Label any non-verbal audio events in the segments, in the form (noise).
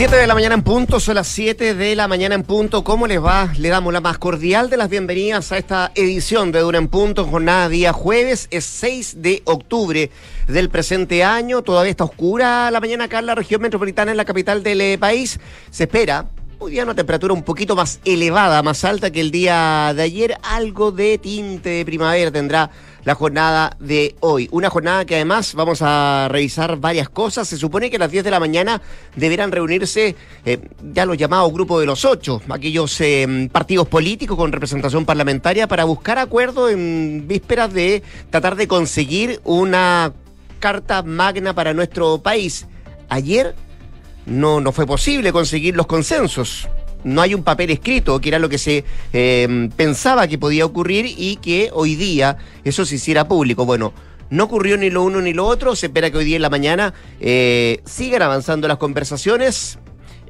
7 de la mañana en punto, son las 7 de la mañana en punto. ¿Cómo les va? Le damos la más cordial de las bienvenidas a esta edición de Dura en Punto, jornada día jueves, es 6 de octubre del presente año. Todavía está oscura la mañana acá en la región metropolitana, en la capital del eh, país. Se espera Hoy día una temperatura un poquito más elevada, más alta que el día de ayer. Algo de tinte de primavera tendrá la jornada de hoy. Una jornada que además vamos a revisar varias cosas. Se supone que a las 10 de la mañana deberán reunirse eh, ya los llamados grupos de los ocho, aquellos eh, partidos políticos con representación parlamentaria para buscar acuerdo en vísperas de tratar de conseguir una carta magna para nuestro país. Ayer no, no fue posible conseguir los consensos. No hay un papel escrito, que era lo que se em, pensaba que podía ocurrir y que hoy día eso se hiciera público. Bueno, no ocurrió ni lo uno ni lo otro. Se espera que hoy día en la mañana eh, sigan avanzando las conversaciones.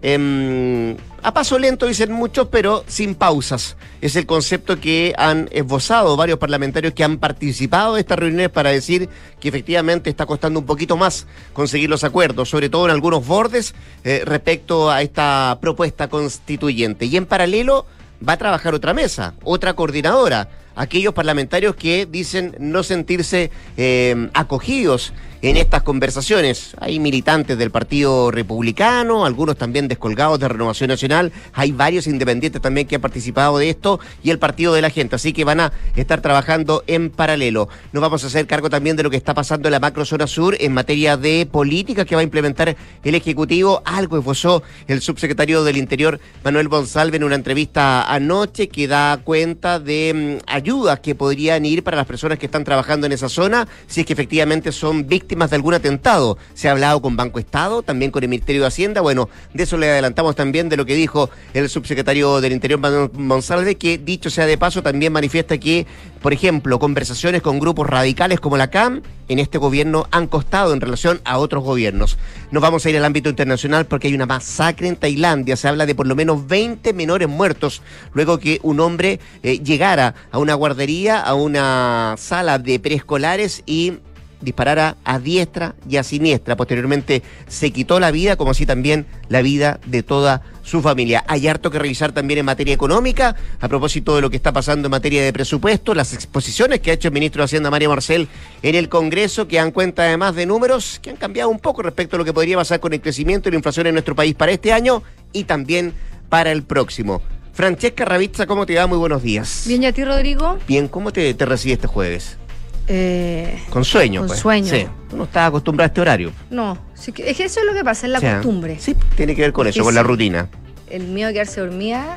Em, a paso lento, dicen muchos, pero sin pausas. Es el concepto que han esbozado varios parlamentarios que han participado de estas reuniones para decir que efectivamente está costando un poquito más conseguir los acuerdos, sobre todo en algunos bordes eh, respecto a esta propuesta constituyente. Y en paralelo va a trabajar otra mesa, otra coordinadora aquellos parlamentarios que dicen no sentirse eh, acogidos en estas conversaciones. Hay militantes del Partido Republicano, algunos también descolgados de Renovación Nacional, hay varios independientes también que han participado de esto y el Partido de la Gente, así que van a estar trabajando en paralelo. Nos vamos a hacer cargo también de lo que está pasando en la macrozona sur en materia de política que va a implementar el Ejecutivo. Algo esbozó el subsecretario del Interior, Manuel González, en una entrevista anoche que da cuenta de mm, ayudas que podrían ir para las personas que están trabajando en esa zona, si es que efectivamente son víctimas de algún atentado. Se ha hablado con Banco Estado, también con el Ministerio de Hacienda. Bueno, de eso le adelantamos también de lo que dijo el subsecretario del Interior, Manuel Monsalve, que dicho sea de paso, también manifiesta que, por ejemplo, conversaciones con grupos radicales como la CAM en este gobierno han costado en relación a otros gobiernos. Nos vamos a ir al ámbito internacional porque hay una masacre en Tailandia. Se habla de por lo menos 20 menores muertos luego que un hombre eh, llegara a una guardería, a una sala de preescolares y disparara a diestra y a siniestra. Posteriormente se quitó la vida, como así también la vida de toda su familia. Hay harto que revisar también en materia económica, a propósito de lo que está pasando en materia de presupuesto, las exposiciones que ha hecho el ministro de Hacienda, María Marcel, en el Congreso, que dan cuenta además de números que han cambiado un poco respecto a lo que podría pasar con el crecimiento y la inflación en nuestro país para este año y también para el próximo. Francesca Ravizza, ¿cómo te va? Muy buenos días. Bien, ¿y a ti, Rodrigo? Bien, ¿cómo te, te recibe este jueves? Eh, con sueño, con pues. sueño. Sí. Tú no estás acostumbrado a este horario. No, sí que- es que eso es lo que pasa, es la O sea, costumbre. Sí, tiene que ver con Es eso, que con la sí. rutina. El miedo de quedarse dormida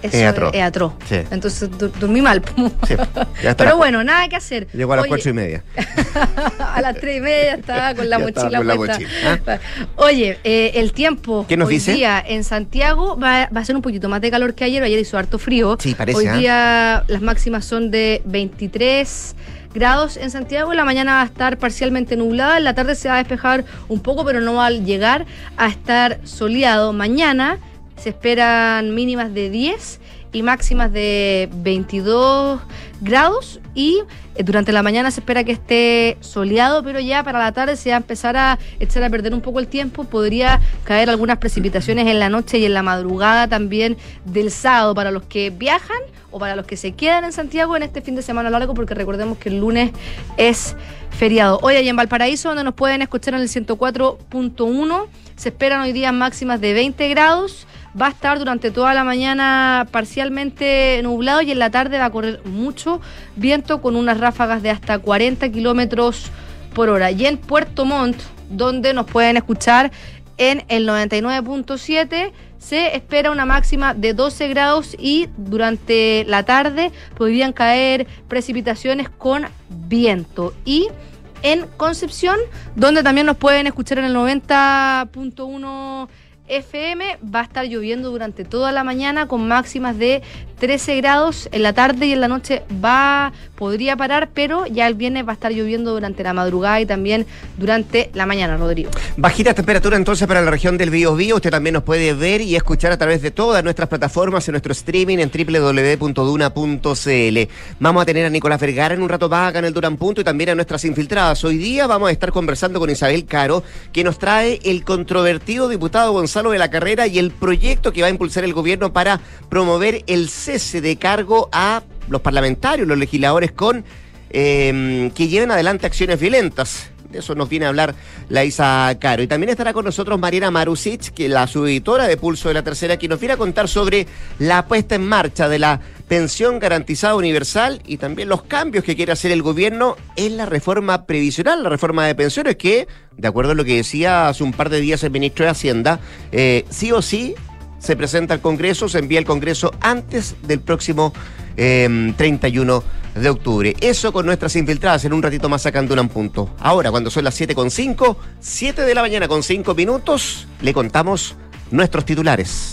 eso Es atroz. es atroz. Sí. Entonces du- dormí mal. Sí, ya (laughs) está. Pero bueno, nada que hacer. Llegó a las Oye, cuatro y media. (laughs) a las tres y media estaba con la Ya estaba mochila con la puesta. mochila, Oye, eh, el tiempo ¿Qué nos hoy dice? día en Santiago va, va a ser un poquito más de calor que ayer. Ayer hizo harto frío. Sí, parece, Hoy ¿ah? día las máximas son de 23 grados en Santiago. La mañana va a estar parcialmente nublada. En la tarde se va a despejar un poco, pero no va a llegar a estar soleado. Mañana se esperan mínimas de 10 y máximas de 22 grados y eh, durante la mañana se espera que esté soleado, pero ya para la tarde se va a empezar a echar a perder un poco el tiempo, podría caer algunas precipitaciones en la noche y en la madrugada también del sábado para los que viajan o para los que se quedan en Santiago en este fin de semana largo, porque recordemos que el lunes es feriado. Hoy allá en Valparaíso, donde nos pueden escuchar en el 104.1, se esperan hoy días máximas de 20 grados. Va a estar durante toda la mañana parcialmente nublado y en la tarde va a correr mucho viento con unas ráfagas de hasta 40 kilómetros por hora. Y en Puerto Montt, donde nos pueden escuchar en el 99.7, se espera una máxima de 12 grados y durante la tarde podrían caer precipitaciones con viento. Y en Concepción, donde también nos pueden escuchar en el 90.1 FM, va a estar lloviendo durante toda la mañana con máximas de 13 grados en la tarde y en la noche va podría parar, pero ya el viernes va a estar lloviendo durante la madrugada y también durante la mañana, Rodrigo. Bajita temperatura entonces para la región del Biobío. Usted también nos puede ver y escuchar a través de todas nuestras plataformas en nuestro streaming en www.duna.cl. Vamos a tener a Nicolás Vergara en un rato acá en el Duran Punto y también a nuestras infiltradas. Hoy día vamos a estar conversando con Isabel Caro, que nos trae el controvertido diputado Gonzalo de la Carrera y el proyecto que va a impulsar el gobierno para promover el cese de cargo a los parlamentarios, los legisladores con eh, que lleven adelante acciones violentas. De eso nos viene a hablar la Isa Caro. Y también estará con nosotros Mariana Marusic, que la subeditora de Pulso de la Tercera, que nos viene a contar sobre la puesta en marcha de la pensión garantizada universal y también los cambios que quiere hacer el gobierno en la reforma previsional, la reforma de pensiones, que, de acuerdo a lo que decía hace un par de días el ministro de Hacienda, eh, sí o sí se presenta al Congreso, se envía al Congreso antes del próximo 31 em, de octubre. Eso con nuestras infiltradas en un ratito más sacando un punto. Ahora, cuando son las 7.5, 7 de la mañana con 5 minutos, le contamos nuestros titulares.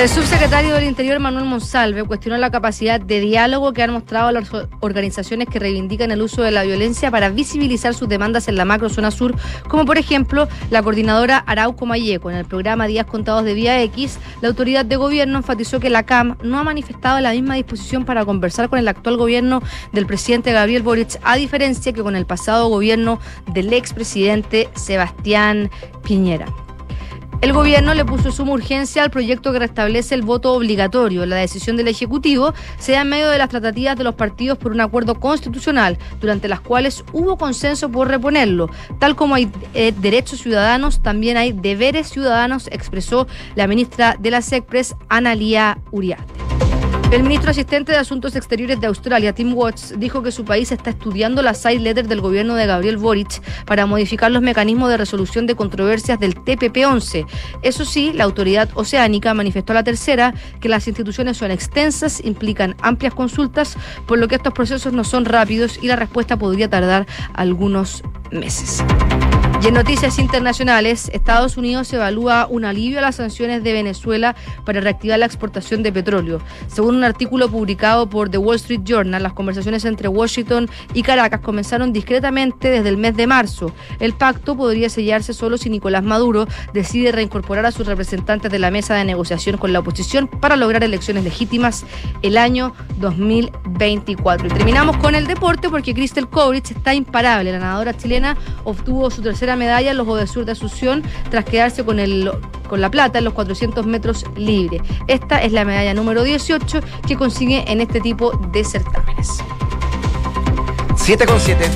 El subsecretario del Interior, Manuel Monsalve, cuestionó la capacidad de diálogo que han mostrado las organizaciones que reivindican el uso de la violencia para visibilizar sus demandas en la macrozona sur, como por ejemplo la coordinadora Arauco Mayeco. En el programa Días Contados de Vía X, la autoridad de gobierno enfatizó que la CAM no ha manifestado la misma disposición para conversar con el actual gobierno del presidente Gabriel Boric, a diferencia que con el pasado gobierno del expresidente Sebastián Piñera. El gobierno le puso suma urgencia al proyecto que restablece el voto obligatorio. La decisión del Ejecutivo se da en medio de las tratativas de los partidos por un acuerdo constitucional, durante las cuales hubo consenso por reponerlo. Tal como hay eh, derechos ciudadanos, también hay deberes ciudadanos, expresó la ministra de la SECPRES, Analía Uriarte. El ministro asistente de Asuntos Exteriores de Australia, Tim Watts, dijo que su país está estudiando la side letter del gobierno de Gabriel Boric para modificar los mecanismos de resolución de controversias del TPP-11. Eso sí, la autoridad oceánica manifestó a la tercera que las instituciones son extensas, implican amplias consultas, por lo que estos procesos no son rápidos y la respuesta podría tardar algunos meses. Y en noticias internacionales, Estados Unidos evalúa un alivio a las sanciones de Venezuela para reactivar la exportación de petróleo. Según un artículo publicado por The Wall Street Journal, las conversaciones entre Washington y Caracas comenzaron discretamente desde el mes de marzo. El pacto podría sellarse solo si Nicolás Maduro decide reincorporar a sus representantes de la mesa de negociación con la oposición para lograr elecciones legítimas el año 2024. Y terminamos con el deporte porque Crystal Kovrich está imparable. La nadadora chilena obtuvo su tercera medalla en los Juegos Sur de Asunción tras quedarse con, el, con la plata en los 400 metros libre. Esta es la medalla número 18 que consigue en este tipo de certámenes. 7 con 7.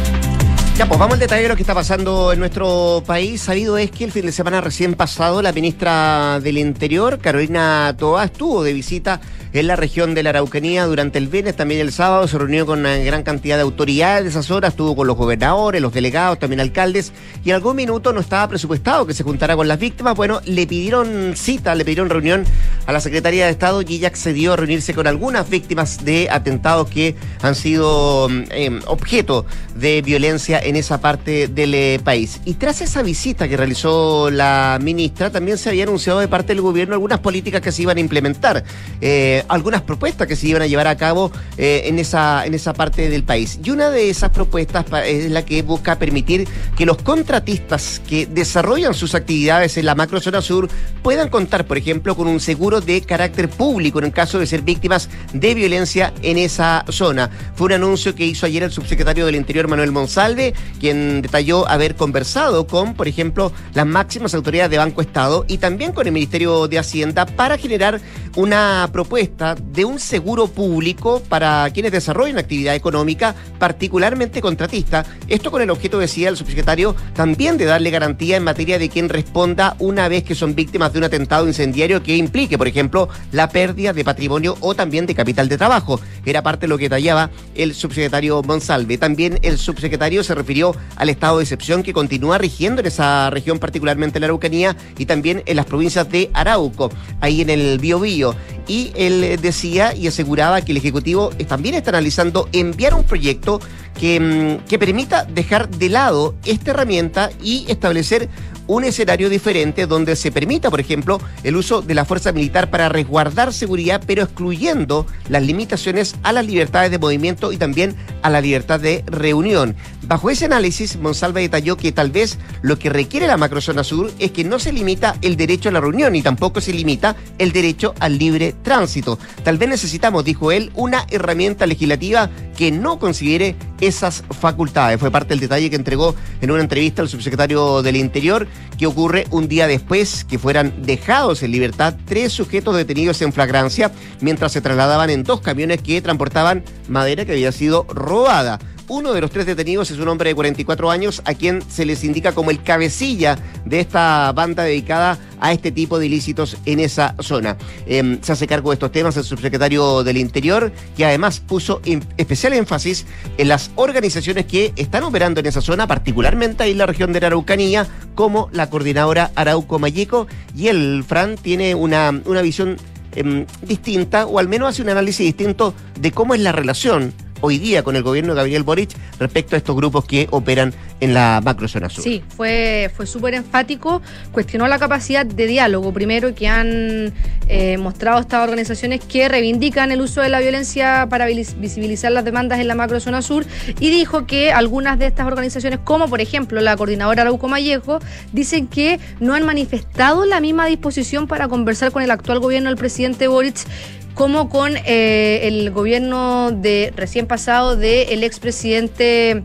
Ya, pues vamos al detalle de lo que está pasando en nuestro país. Sabido es que el fin de semana recién pasado la ministra del Interior, Carolina Toá, estuvo de visita en la región de la Araucanía durante el viernes, también el sábado, se reunió con una gran cantidad de autoridades de esas horas, estuvo con los gobernadores, los delegados, también alcaldes, y en algún minuto no estaba presupuestado que se juntara con las víctimas. Bueno, le pidieron cita, le pidieron reunión a la Secretaría de Estado y ella accedió a reunirse con algunas víctimas de atentados que han sido eh, objeto de violencia en esa parte del eh, país. Y tras esa visita que realizó la ministra, también se había anunciado de parte del gobierno algunas políticas que se iban a implementar. Eh, algunas propuestas que se iban a llevar a cabo eh, en, esa, en esa parte del país. Y una de esas propuestas es la que busca permitir que los contratistas que desarrollan sus actividades en la macrozona sur puedan contar, por ejemplo, con un seguro de carácter público en el caso de ser víctimas de violencia en esa zona. Fue un anuncio que hizo ayer el subsecretario del Interior, Manuel Monsalve, quien detalló haber conversado con, por ejemplo, las máximas autoridades de Banco Estado y también con el Ministerio de Hacienda para generar una propuesta de un seguro público para quienes desarrollan actividad económica, particularmente contratista. Esto con el objeto, decía el subsecretario, también de darle garantía en materia de quien responda una vez que son víctimas de un atentado incendiario que implique, por ejemplo, la pérdida de patrimonio o también de capital de trabajo. Era parte de lo que tallaba el subsecretario Monsalve. También el subsecretario se refirió al estado de excepción que continúa rigiendo en esa región, particularmente en la Araucanía y también en las provincias de Arauco, ahí en el Biobío y decía y aseguraba que el Ejecutivo también está analizando enviar un proyecto que, mm, que permita dejar de lado esta herramienta y establecer un escenario diferente donde se permita, por ejemplo, el uso de la fuerza militar para resguardar seguridad, pero excluyendo las limitaciones a las libertades de movimiento y también a la libertad de reunión. Bajo ese análisis, Monsalve detalló que tal vez lo que requiere la macrozona sur es que no se limita el derecho a la reunión y tampoco se limita el derecho al libre tránsito. Tal vez necesitamos, dijo él, una herramienta legislativa que no considere esas facultades. Fue parte del detalle que entregó en una entrevista al subsecretario del Interior, que ocurre un día después que fueran dejados en libertad tres sujetos detenidos en flagrancia mientras se trasladaban en dos camiones que transportaban madera que había sido robada. Uno de los tres detenidos es un hombre de 44 años a quien se les indica como el cabecilla de esta banda dedicada a este tipo de ilícitos en esa zona. Em, se hace cargo de estos temas el subsecretario del Interior, que además puso especial énfasis en las organizaciones que están operando en esa zona, particularmente ahí en la región de la Araucanía, como la coordinadora Arauco Mayeco, y el FRAN tiene una, una visión em, distinta, o al menos hace un análisis distinto de cómo es la relación hoy día con el gobierno de Gabriel Boric respecto a estos grupos que operan en la macrozona sur. Sí, fue, fue súper enfático, cuestionó la capacidad de diálogo primero que han eh, mostrado estas organizaciones que reivindican el uso de la violencia para visibilizar las demandas en la macrozona sur y dijo que algunas de estas organizaciones, como por ejemplo la coordinadora Arauco Mallejo, dicen que no han manifestado la misma disposición para conversar con el actual gobierno del presidente Boric como con eh, el gobierno de recién pasado del expresidente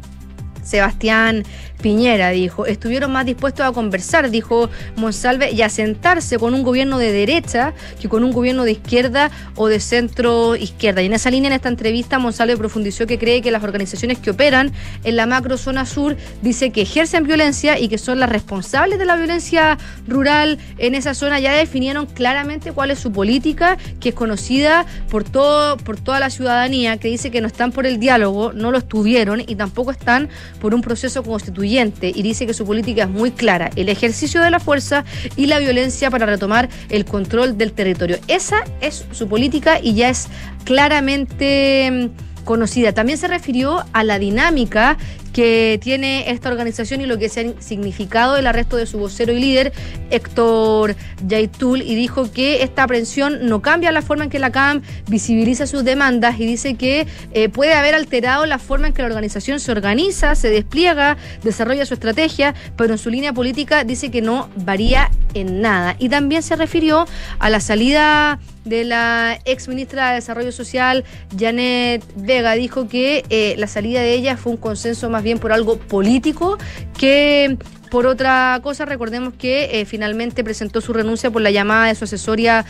Sebastián Piñera, dijo, estuvieron más dispuestos a conversar, dijo Monsalve, y a sentarse con un gobierno de derecha que con un gobierno de izquierda o de centro izquierda. Y en esa línea, en esta entrevista, Monsalve profundizó que cree que las organizaciones que operan en la macro zona sur dice que ejercen violencia y que son las responsables de la violencia rural en esa zona. Ya definieron claramente cuál es su política, que es conocida por todo, por toda la ciudadanía, que dice que no están por el diálogo, no lo estuvieron y tampoco están por un proceso constituyente y dice que su política es muy clara, el ejercicio de la fuerza y la violencia para retomar el control del territorio. Esa es su política y ya es claramente mm, conocida. También se refirió a la dinámica que tiene esta organización y lo que se ha significado el arresto de su vocero y líder, Héctor Yaitul, y dijo que esta aprehensión no cambia la forma en que la CAM visibiliza sus demandas y dice que eh, puede haber alterado la forma en que la organización se organiza, se despliega, desarrolla su estrategia, pero en su línea política dice que no varía en nada. Y también se refirió a la salida de la ex ministra de Desarrollo Social, Janet Vega, dijo que eh, la salida de ella fue un consenso más bien por algo político que por otra cosa, recordemos que eh, finalmente presentó su renuncia por la llamada de su asesoría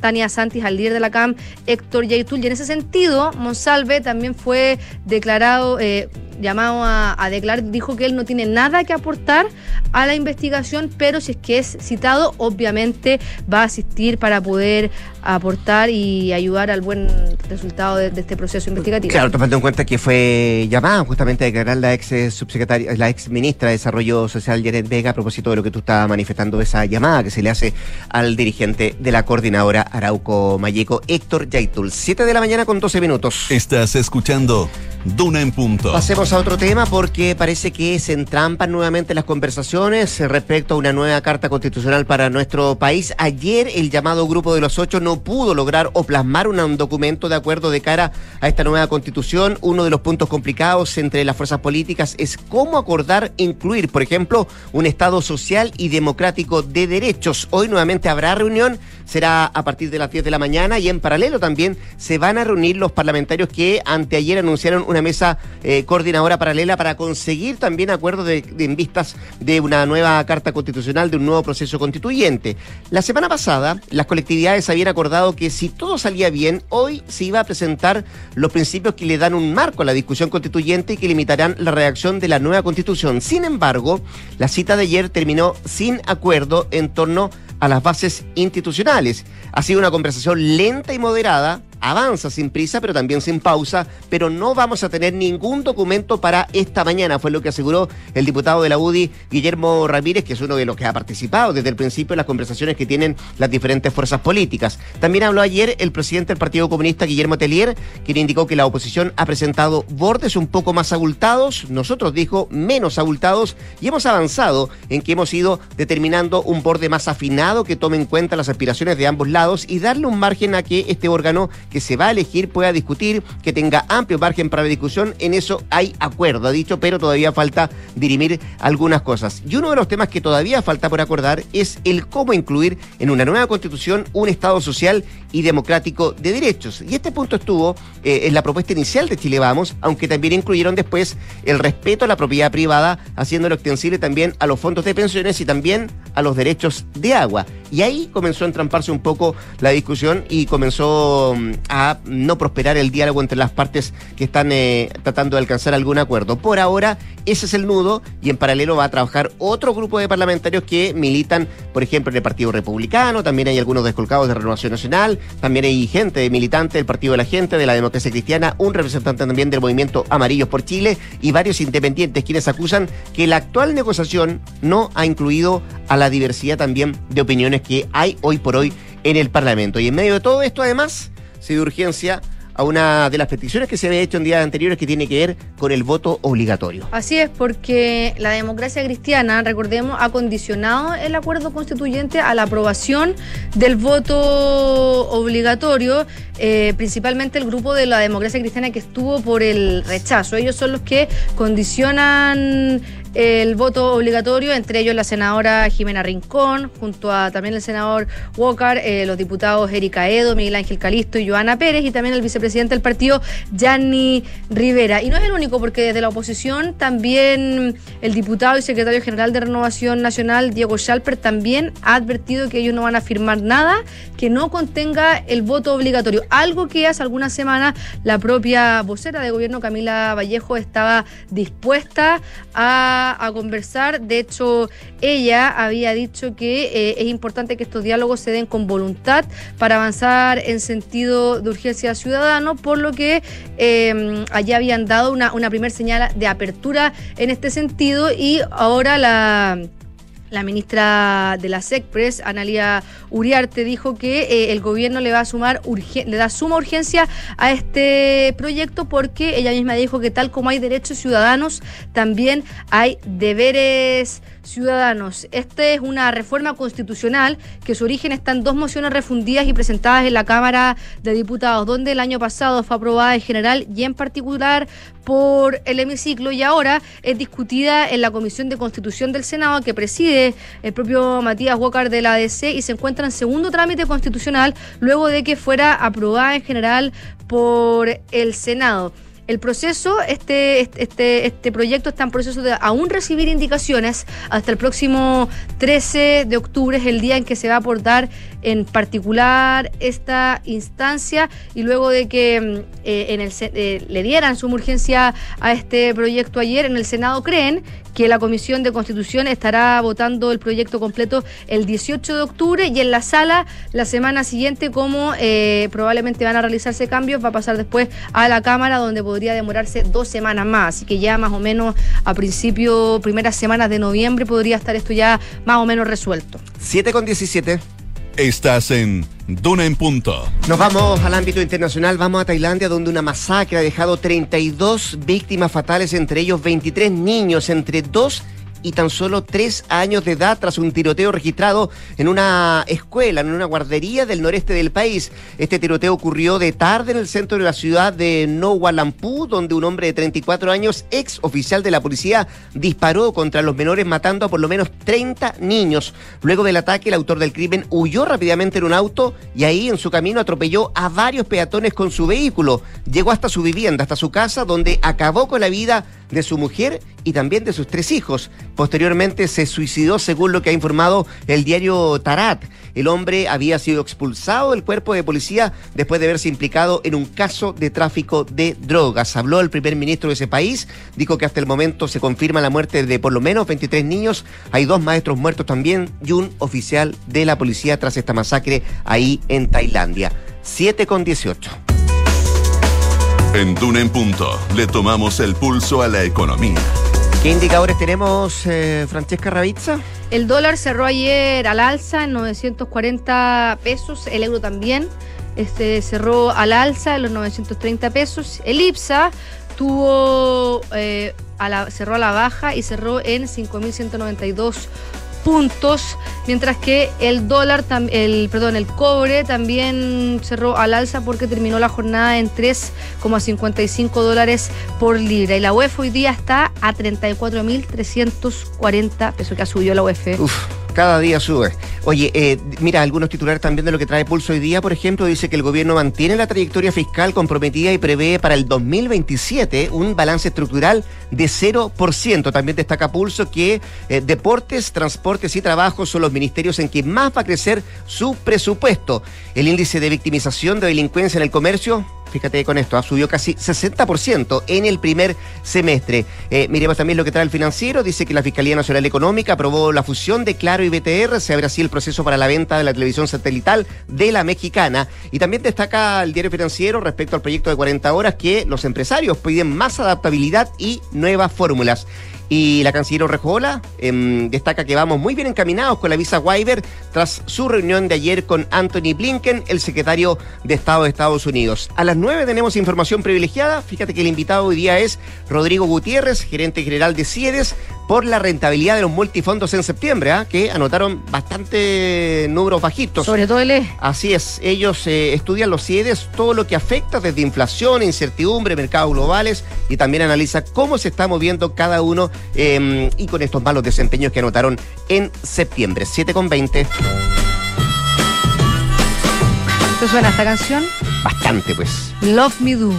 Tania Santis al líder de la CAM, Héctor Yaitul. Y en ese sentido, Monsalve también fue declarado, eh, llamado a, declarar, dijo que él no tiene nada que aportar a la investigación, pero si es que es citado, obviamente va a asistir para poder aportar y ayudar al buen resultado de, este proceso investigativo. Claro, tomando en cuenta que fue llamada justamente a declarar la ex subsecretaria, la ex ministra de Desarrollo Social Janet Vega, a propósito de lo que tú estabas manifestando, esa llamada que se le hace al dirigente de la coordinadora Arauco Mayeco, Héctor Yaitul. Siete de la mañana con 12 minutos. Estás escuchando Duna en Punto. Pasemos a otro tema porque parece que se entrampan nuevamente las conversaciones respecto a una nueva carta constitucional para nuestro país. Ayer el llamado Grupo de los Ocho no pudo lograr o plasmar un documento de acuerdo de cara a esta nueva constitución. Uno de los puntos complicados entre las fuerzas políticas es cómo acordar incluir, por ejemplo, un Estado social y democrático de derechos. Hoy nuevamente habrá reunión, será a partir de las 10 de la mañana y en paralelo también se van a reunir los parlamentarios que anteayer anunciaron una mesa eh, coordinadora paralela para conseguir también acuerdos en vistas de una nueva carta constitucional, de un nuevo proceso constituyente. La semana pasada, las colectividades habían acordado que si todo salía bien, hoy se iba a presentar los principios que le dan un marco a la discusión constituyente y que limitarán la redacción de la nueva constitución. Sin embargo, la cita de ayer terminó sin acuerdo en torno a las bases institucionales. Ha sido una conversación lenta y moderada avanza sin prisa, pero también sin pausa, pero no vamos a tener ningún documento para esta mañana, fue lo que aseguró el diputado de la UDI, Guillermo Ramírez, que es uno de los que ha participado desde el principio en las conversaciones que tienen las diferentes fuerzas políticas. También habló ayer el presidente del Partido Comunista, Guillermo Tellier, quien indicó que la oposición ha presentado bordes un poco más abultados, nosotros dijo menos abultados, y hemos avanzado en que hemos ido determinando un borde más afinado que tome en cuenta las aspiraciones de ambos lados y darle un margen a que este órgano que se va a elegir pueda discutir, que tenga amplio margen para la discusión. En eso hay acuerdo, ha dicho, pero todavía falta dirimir algunas cosas. Y uno de los temas que todavía falta por acordar es el cómo incluir en una nueva constitución un Estado social y democrático de derechos. Y este punto estuvo eh, en la propuesta inicial de Chile Vamos, aunque también incluyeron después el respeto a la propiedad privada, haciéndolo extensible también a los fondos de pensiones y también a los derechos de agua. Y ahí comenzó a entramparse un poco la discusión y comenzó mm, a no prosperar el diálogo entre las partes que están eh, tratando de alcanzar algún acuerdo. Por ahora, ese es el nudo y en paralelo va a trabajar otro grupo de parlamentarios que militan, por ejemplo, en el Partido Republicano, también hay algunos descolgados de Renovación Nacional, también hay gente militante del Partido de la Gente, de la Democracia Cristiana, un representante también del movimiento Amarillos por Chile y varios independientes quienes acusan que la actual negociación no ha incluido a la diversidad también de opiniones que hay hoy por hoy en el Parlamento. Y en medio de todo esto, además, se dio urgencia a una de las peticiones que se había hecho en días anteriores que tiene que ver con el voto obligatorio. Así es, porque la democracia cristiana, recordemos, ha condicionado el acuerdo constituyente a la aprobación del voto obligatorio, eh, principalmente el grupo de la democracia cristiana que estuvo por el rechazo. Ellos son los que condicionan el voto obligatorio, entre ellos la senadora Jimena Rincón, junto a también el senador Walker, eh, los diputados Erika Edo, Miguel Ángel Calisto y Joana Pérez, y también el vicepresidente del partido, Gianni Rivera. Y no es el único, porque desde la oposición también el diputado y secretario general de Renovación Nacional, Diego Schalper, también ha advertido que ellos no van a firmar nada que no contenga el voto obligatorio. Algo que hace algunas semanas la propia vocera de gobierno, Camila Vallejo, estaba dispuesta a a, conversar. De hecho, ella había dicho que eh, es importante que estos diálogos se den con voluntad para avanzar en sentido de urgencia ciudadano, por lo que eh, allá habían dado una, una primera señal de apertura en este sentido y ahora la la ministra de la SECPRES, Analia Uriarte, dijo que eh, el gobierno le va a sumar le da suma urgencia a este proyecto porque ella misma dijo que tal como hay derechos ciudadanos, también hay deberes ciudadanos. Esta es una reforma constitucional que su origen está en dos mociones refundidas y presentadas en la Cámara de Diputados, donde el año pasado fue aprobada en general y en particular por el hemiciclo y ahora es discutida en la Comisión de Constitución del Senado que preside el propio Matías Walker de la ADC y se encuentra en segundo trámite constitucional luego de que fuera aprobada en general por el Senado. El proceso, este, este, este proyecto está en proceso de aún recibir indicaciones hasta el próximo 13 de octubre, es el día en que se va a aportar en particular esta instancia y luego de que mm, eh, en el, eh, le dieran su urgencia a este proyecto ayer, en el Senado creen que la Comisión de Constitución estará votando el proyecto completo el 18 de octubre y en la sala la semana siguiente, como eh, probablemente van a realizarse cambios, va a pasar después a la Cámara donde podría demorarse dos semanas más. Así que ya más o menos a principio, primeras semanas de noviembre podría estar esto ya más o menos resuelto. 7 con 17. Estás en Duna en Punto. Nos vamos al ámbito internacional, vamos a Tailandia, donde una masacre ha dejado 32 víctimas fatales, entre ellos 23 niños entre 2 y tan solo tres años de edad tras un tiroteo registrado en una escuela, en una guardería del noreste del país. Este tiroteo ocurrió de tarde en el centro de la ciudad de Nowalampu, donde un hombre de 34 años, ex oficial de la policía, disparó contra los menores matando a por lo menos 30 niños. Luego del ataque, el autor del crimen huyó rápidamente en un auto y ahí en su camino atropelló a varios peatones con su vehículo. Llegó hasta su vivienda, hasta su casa, donde acabó con la vida de su mujer y también de sus tres hijos. Posteriormente se suicidó según lo que ha informado el diario Tarat. El hombre había sido expulsado del cuerpo de policía después de haberse implicado en un caso de tráfico de drogas. Habló el primer ministro de ese país, dijo que hasta el momento se confirma la muerte de por lo menos 23 niños, hay dos maestros muertos también y un oficial de la policía tras esta masacre ahí en Tailandia. 7 con 18. En Duna en Punto le tomamos el pulso a la economía. ¿Qué indicadores tenemos, eh, Francesca Ravizza? El dólar cerró ayer al alza en 940 pesos, el euro también este, cerró al alza en los 930 pesos. El IPSA tuvo, eh, cerró a la baja y cerró en 5.192 puntos, mientras que el dólar, el, perdón, el cobre también cerró al alza porque terminó la jornada en 3,55 dólares por libra. Y la UEF hoy día está a 34.340 pesos, que ha subido la UEF. Cada día sube. Oye, eh, mira, algunos titulares también de lo que trae Pulso hoy día, por ejemplo, dice que el gobierno mantiene la trayectoria fiscal comprometida y prevé para el 2027 un balance estructural de 0%. También destaca Pulso que eh, deportes, transportes y trabajo son los ministerios en que más va a crecer su presupuesto. El índice de victimización de delincuencia en el comercio fíjate con esto, ha subido casi 60% en el primer semestre. Eh, miremos también lo que trae el financiero, dice que la Fiscalía Nacional Económica aprobó la fusión de Claro y BTR, se abre así el proceso para la venta de la televisión satelital de la mexicana. Y también destaca el diario financiero respecto al proyecto de 40 horas que los empresarios piden más adaptabilidad y nuevas fórmulas. Y la canciller Orrejola em, destaca que vamos muy bien encaminados con la visa waiver tras su reunión de ayer con Anthony Blinken, el secretario de Estado de Estados Unidos. A las 9 tenemos información privilegiada. Fíjate que el invitado hoy día es Rodrigo Gutiérrez, gerente general de CIEDES, por la rentabilidad de los multifondos en septiembre, ¿ah? que anotaron bastante números bajitos. Sobre todo el E. Así es, ellos eh, estudian los CIEDES, todo lo que afecta desde inflación, incertidumbre, mercados globales y también analiza cómo se está moviendo cada uno Em, y con estos malos desempeños que anotaron en septiembre. 7 con 20. ¿Te suena esta canción? Bastante, pues. Love Me Do,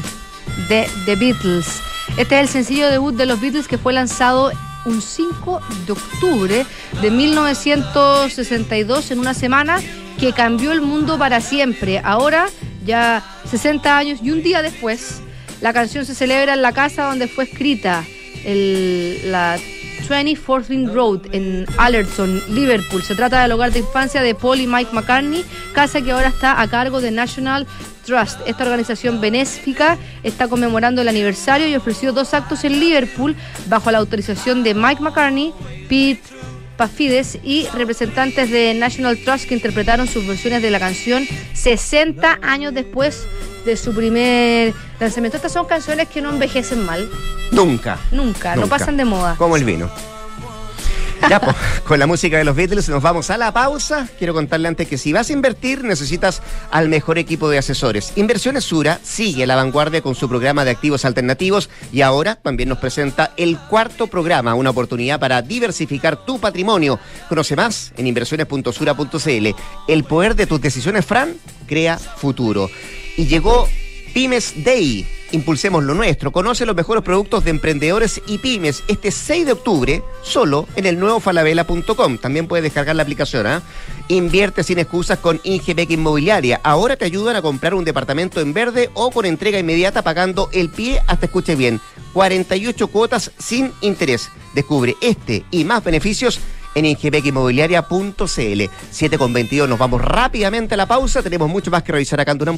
de The Beatles. Este es el sencillo debut de los Beatles que fue lanzado un 5 de octubre de 1962 en una semana que cambió el mundo para siempre. Ahora, ya 60 años y un día después, la canción se celebra en la casa donde fue escrita el, la 24th Ring Road en Allerton, Liverpool. Se trata del hogar de infancia de Paul y Mike McCartney, casa que ahora está a cargo de National Trust. Esta organización benéfica está conmemorando el aniversario y ofreció dos actos en Liverpool bajo la autorización de Mike McCartney, Pete Pafides y representantes de National Trust que interpretaron sus versiones de la canción 60 años después de su primer lanzamiento. Estas son canciones que no envejecen mal. Nunca. Nunca, no pasan de moda. Como el vino. Ya, pues, (laughs) con la música de los Beatles nos vamos a la pausa. Quiero contarle antes que si vas a invertir necesitas al mejor equipo de asesores. Inversiones Sura sigue a la vanguardia con su programa de activos alternativos y ahora también nos presenta el cuarto programa, una oportunidad para diversificar tu patrimonio. Conoce más en inversiones.sura.cl. El poder de tus decisiones, Fran, crea futuro. Y llegó Pymes Day. Impulsemos lo nuestro. Conoce los mejores productos de emprendedores y pymes este 6 de octubre solo en el nuevo falabella.com. También puedes descargar la aplicación. ¿ah? Invierte sin excusas con Ingebec Inmobiliaria. Ahora te ayudan a comprar un departamento en verde o con entrega inmediata pagando el pie hasta escuche bien. 48 cuotas sin interés. Descubre este y más beneficios en ingebecinmobiliaria.cl. 7 con 22, nos vamos rápidamente a la pausa. Tenemos mucho más que revisar acá en Durán.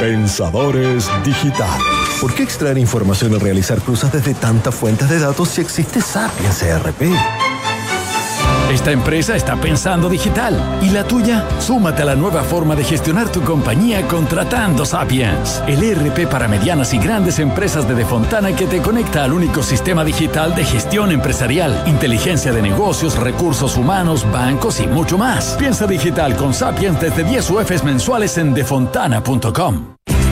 Pensadores digitales. ¿Por qué extraer información y realizar cruzas desde tantas fuentes de datos si existe Sapiens ERP? Esta empresa está pensando digital. ¿Y la tuya? Súmate a la nueva forma de gestionar tu compañía contratando Sapiens, el ERP para medianas y grandes empresas de Defontana que te conecta al único sistema digital de gestión empresarial, inteligencia de negocios, recursos humanos, bancos y mucho más. Piensa digital con Sapiens desde 10 UFs mensuales en defontana.com.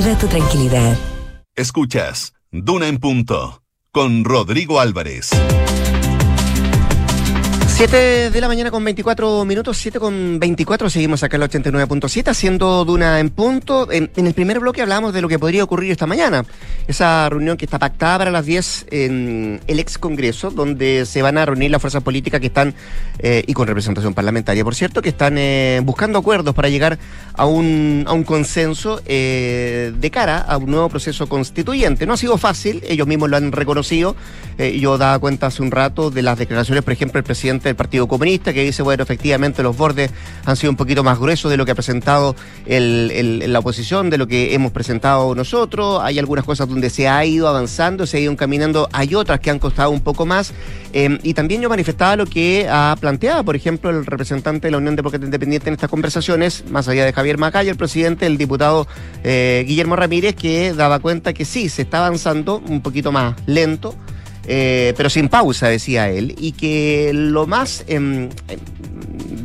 tu tranquilidad. Escuchas Duna en Punto con Rodrigo Álvarez. 7 de la mañana con 24 minutos, 7 con 24, seguimos acá en la 89.7 haciendo Duna en punto. En, el primer bloque hablamos de lo que podría ocurrir esta mañana, esa reunión que está pactada para las 10 en el ex Congreso, donde se van a reunir las fuerzas políticas que están, eh, y con representación parlamentaria, por cierto, que están eh, buscando acuerdos para llegar a un, a un consenso eh, de cara a un nuevo proceso constituyente. No ha sido fácil, ellos mismos lo han reconocido. yo daba cuenta hace un rato de las declaraciones, por ejemplo, el presidente del Partido Comunista, que dice, bueno, efectivamente los bordes han sido un poquito más gruesos de lo que ha presentado el, la oposición, de lo que hemos presentado nosotros. Hay algunas cosas donde se ha ido avanzando, se ha ido encaminando, hay otras que han costado un poco más. Eh, y también yo manifestaba lo que ha planteado, por ejemplo, el representante de la Unión Demócrata Independiente en estas conversaciones, más allá de Javier Macaya, el presidente, el diputado eh, Guillermo Ramírez, que daba cuenta que sí, se está avanzando un poquito más lento. Eh, pero sin pausa, decía él, y que lo más, eh,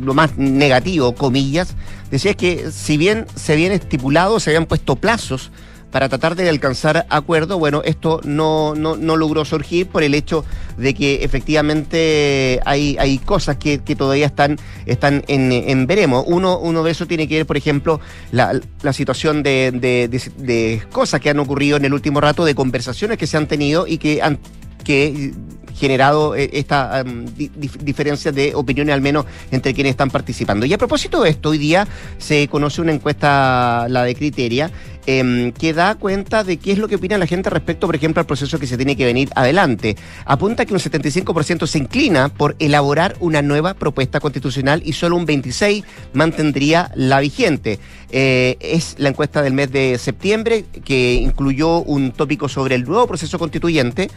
lo más negativo, comillas, decía es que si bien se habían estipulado, se habían puesto plazos para tratar de alcanzar acuerdo, bueno, esto no, no, no logró surgir por el hecho de que efectivamente hay, hay cosas que, que todavía están, están en, en, veremos. Uno, uno de eso tiene que ver, por ejemplo, la, la situación de, de, de, de cosas que han ocurrido en el último rato, de conversaciones que se han tenido y que han que generado esta um, di diferencia de opiniones al menos entre quienes están participando. Y a propósito de esto, hoy día se conoce una encuesta, la de Criteria, eh, que da cuenta de qué es lo que opina la gente respecto, por ejemplo, al proceso que se tiene que venir adelante. Apunta que un 75% se inclina por elaborar una nueva propuesta constitucional y solo un 26% mantendría la vigente. Eh, es la encuesta del mes de septiembre que incluyó un tópico sobre el nuevo proceso constituyente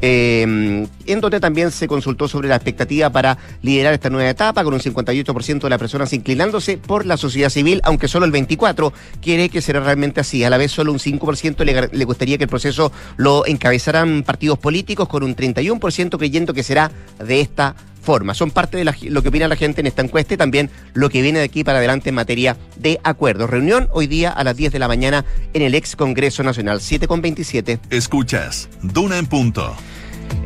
eh, también se consultó sobre la expectativa para liderar esta nueva etapa, con un 58% de las personas inclinándose por la sociedad civil, aunque solo el 24% quiere que será realmente así. A la vez, solo un 5% le, le gustaría que el proceso lo encabezaran partidos políticos, con un 31% creyendo que será de esta forma. Son parte de la, lo que opina la gente en esta encuesta y también lo que viene de aquí para adelante en materia de acuerdos. Reunión hoy día a las 10 de la mañana en el ex Congreso Nacional, 7 con 27. Escuchas, Duna en punto.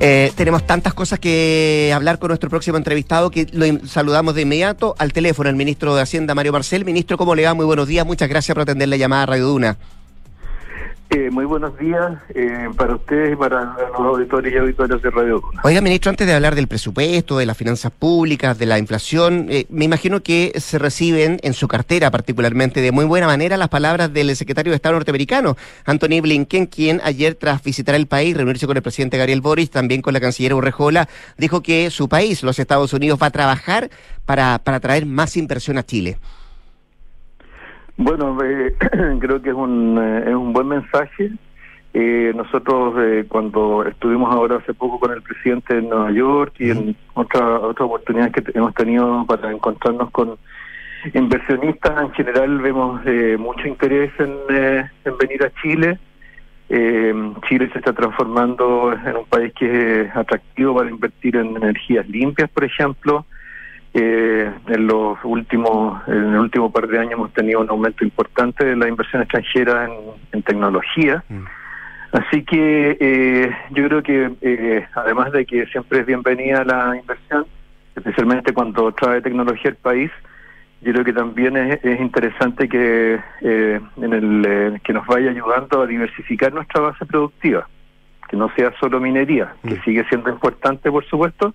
Eh, tenemos tantas cosas que hablar con nuestro próximo entrevistado que lo saludamos de inmediato al teléfono, el ministro de Hacienda, Mario Marcel. Ministro, ¿cómo le va? Muy buenos días. Muchas gracias por atender la llamada a Radio Duna. Eh, muy buenos días eh, para ustedes y para los auditores y auditores de Radio Duna. Oiga, ministro, antes de hablar del presupuesto, de las finanzas públicas, de la inflación, eh, me imagino que se reciben en su cartera particularmente de muy buena manera las palabras del secretario de Estado norteamericano, Anthony Blinken, quien ayer tras visitar el país, reunirse con el presidente Gabriel Boris, también con la canciller Urrejola, dijo que su país, los Estados Unidos, va a trabajar para, para traer más inversión a Chile. Bueno, eh, (clears throat) creo que es un, eh, es un buen mensaje. Eh, nosotros eh, cuando estuvimos ahora hace poco con el presidente de Nueva York y en otra otra oportunidad que hemos tenido para encontrarnos con inversionistas en general vemos eh, mucho interés en, en venir a Chile. Chile se está transformando en un país que es atractivo para invertir en energías limpias, por ejemplo. Eh, en los últimos en el último par de años hemos tenido un aumento importante de la inversión extranjera en, en tecnología mm. así que eh, yo creo que eh, además de que siempre es bienvenida la inversión especialmente cuando trae tecnología al país yo creo que también es, es interesante que en el que nos vaya ayudando a diversificar nuestra base productiva que no sea solo minería, que sigue siendo importante, por supuesto,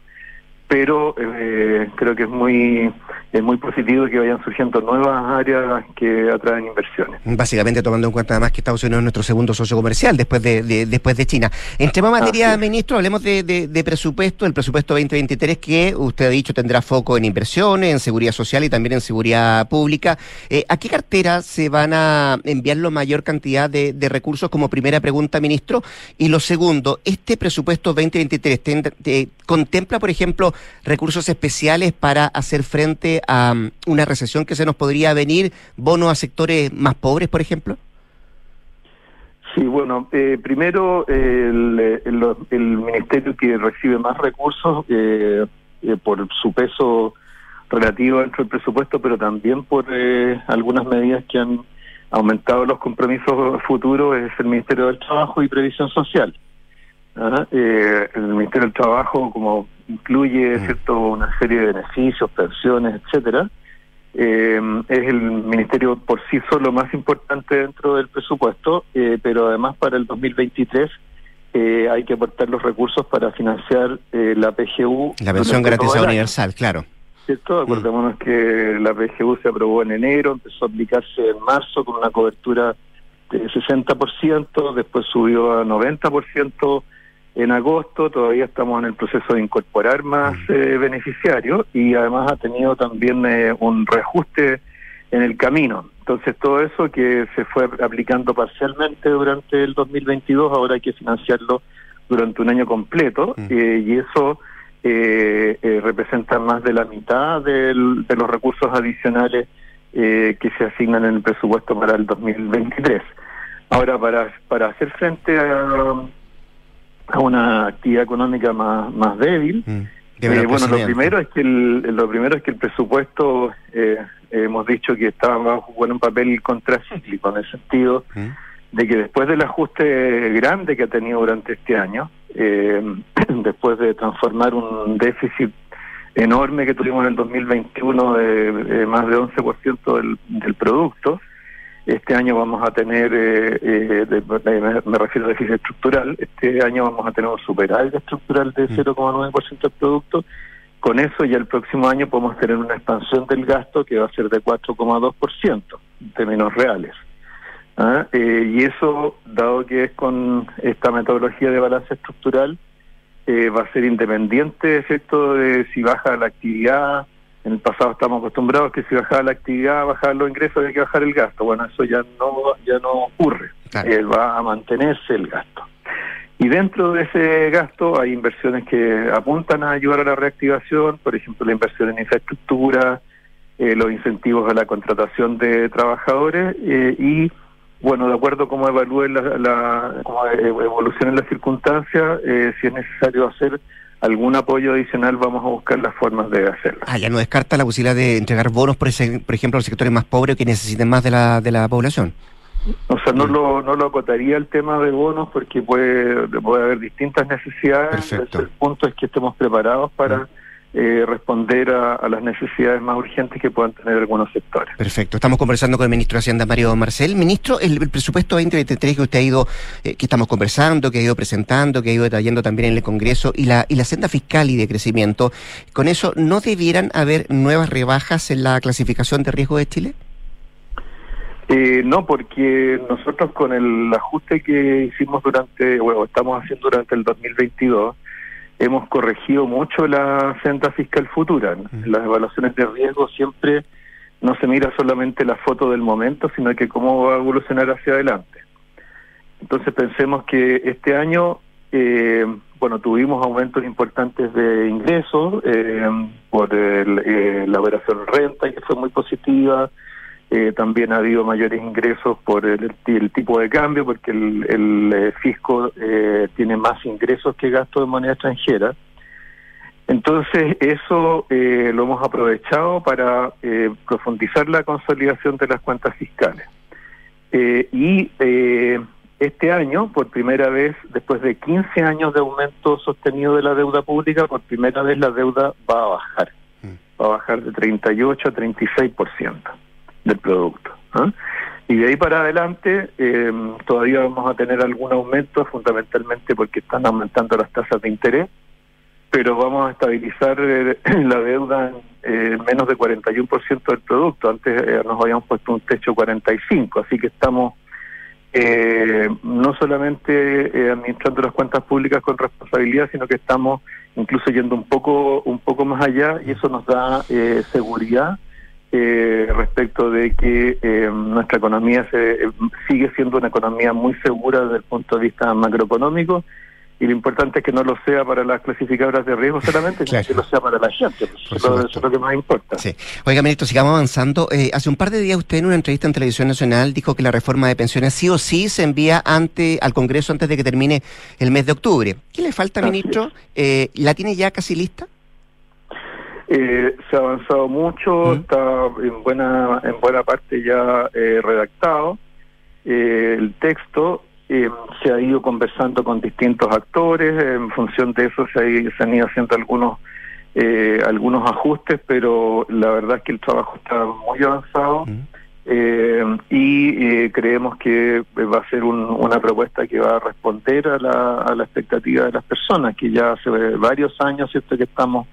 pero eh, creo que es muy es muy positivo que vayan surgiendo nuevas áreas que atraen inversiones. Básicamente tomando en cuenta además que Estados Unidos es nuestro segundo socio comercial después de, de- después de China. En tema de materia, ministro, hablemos de, de- de presupuesto, el presupuesto 2023 que usted ha dicho tendrá foco en inversiones, en seguridad social y también en seguridad pública. Eh, ¿A qué cartera se van a enviar la mayor cantidad de, de recursos como primera pregunta, ministro? Y lo segundo, ¿este presupuesto 2023 ten- te- contempla, por ejemplo, recursos especiales para hacer frente a um, una recesión que se nos podría venir, bonos a sectores más pobres, por ejemplo? Sí, bueno, eh, primero el ministerio que recibe más recursos eh, eh, por su peso relativo dentro del presupuesto, pero también por eh, algunas medidas que han aumentado los compromisos futuros es el Ministerio del Trabajo y Previsión Social. ¿Ah? Eh, el Ministerio del Trabajo, como incluye cierto una serie de beneficios, pensiones, etcétera, eh, es el ministerio por sí solo más importante dentro del presupuesto, eh, pero además para el 2023 eh, hay que aportar los recursos para financiar eh, la PGU. La pensión garantizada universal, claro. ¿Cierto? Acordémonos que la PGU se aprobó en enero, empezó a aplicarse en marzo con una cobertura de 60%, después subió a 90% en agosto, todavía estamos en el proceso de incorporar más eh, beneficiarios y además ha tenido también eh, un reajuste en el camino. Entonces todo eso que se fue aplicando parcialmente durante el 2022, ahora hay que financiarlo durante un año completo eh, y eso eh, eh, representa más de la mitad del- de los recursos adicionales eh, que se asignan en el presupuesto para el 2023. Ahora, para, para hacer frente a, a una actividad económica más, más débil, menor eh, bueno, lo primero es que el, lo primero es que el presupuesto eh, hemos dicho que estaba jugando un papel contracíclico en el sentido de que después del ajuste grande que ha tenido durante este año, eh, (clears throat) después de transformar un déficit enorme que tuvimos en el 2021 de, de más de 11% del, del producto, este año vamos a tener, eh, eh, de- de- me, refiero a déficit estructural, este año vamos a tener un superávit estructural de 0,9% del producto. Con eso ya el próximo año podemos tener una expansión del gasto que va a ser de 4,2% en términos reales. ¿Ah? Eh, y eso, dado que es con esta metodología de balance estructural, eh, va a ser independiente, ¿cierto?, de si baja la actividad. En el pasado estamos acostumbrados que si bajaba la actividad, bajaban los ingresos, había que bajar el gasto. Bueno, eso ya no ya no ocurre. Eh, va a mantenerse el gasto. Y dentro de ese gasto hay inversiones que apuntan a ayudar a la reactivación, por ejemplo, la inversión en infraestructura, eh, los incentivos a la contratación de trabajadores eh, y, bueno, de acuerdo a cómo evalúen la, la cómo evolucionen las circunstancias, eh, si es necesario hacer algún apoyo adicional, vamos a buscar las formas de hacerlo. Ah, ya no descarta la posibilidad de entregar bonos, por, ese- por ejemplo, a los sectores más pobres que necesiten más de la, de la población. O sea, no lo, no lo acotaría el tema de bonos porque puede, puede haber distintas necesidades. El punto es que estemos preparados para eh, responder a, a las necesidades más urgentes que puedan tener algunos sectores. Perfecto. Estamos conversando con el ministro de Hacienda, Mario Marcel. Ministro, el, el presupuesto 2023 que usted ha ido, eh, que estamos conversando, que ha ido presentando, que ha ido detallando también en el Congreso, y la, y la senda fiscal y de crecimiento, ¿con eso no debieran haber nuevas rebajas en la clasificación de riesgo de Chile? Eh, no, porque nosotros con el ajuste que hicimos durante, bueno, estamos haciendo durante el 2022, hemos corregido mucho la senda fiscal futura. En las evaluaciones de riesgo siempre no se mira solamente la foto del momento, sino que cómo va a evolucionar hacia adelante. Entonces pensemos que este año, eh, bueno, tuvimos aumentos importantes de ingresos eh, por el, eh, la operación renta, que fue muy positiva. Eh, también ha habido mayores ingresos por el, el tipo de cambio, porque el, el, eh, fisco eh, tiene más ingresos que gasto de moneda extranjera. Entonces, eso eh, lo hemos aprovechado para eh, profundizar la consolidación de las cuentas fiscales. Eh, y eh, este año, por primera vez, después de 15 años de aumento sostenido de la deuda pública, por primera vez la deuda va a bajar. Va a bajar de 38 a 36% del producto. ¿ah? Y de ahí para adelante eh, todavía vamos a tener algún aumento, fundamentalmente porque están aumentando las tasas de interés, pero vamos a estabilizar eh, (clears throat) la deuda en eh, menos de 41% del producto. Antes nos habíamos puesto un techo 45, así que estamos eh, no solamente administrando las cuentas públicas con responsabilidad, sino que estamos incluso yendo un poco un poco más allá y eso nos da eh, seguridad eh, respecto de que eh, nuestra economía se, eh, sigue siendo una economía muy segura desde el punto de vista macroeconómico y lo importante es que no lo sea para las clasificadoras de riesgo solamente, sino que lo sea para la gente. Pues, eso, eso es lo que más importa. Sí. Oiga, ministro, sigamos avanzando. Eh, hace un par de días usted en una entrevista en Televisión Nacional dijo que la reforma de pensiones sí o sí se envía ante al Congreso antes de que termine el mes de octubre. ¿Qué le falta, Así ministro? Eh, ¿La tiene ya casi lista? Eh, se ha avanzado mucho, está en buena en buena parte ya eh, redactado eh, el texto. eh, se ha ido conversando con distintos actores, en función de eso se, ha- se han ido haciendo algunos eh, algunos ajustes, pero la verdad es que el trabajo está muy avanzado eh, y eh, creemos que va a ser un- una propuesta que va a responder a la, a la expectativa de las personas, que ya hace varios años, ¿cierto?, que estamos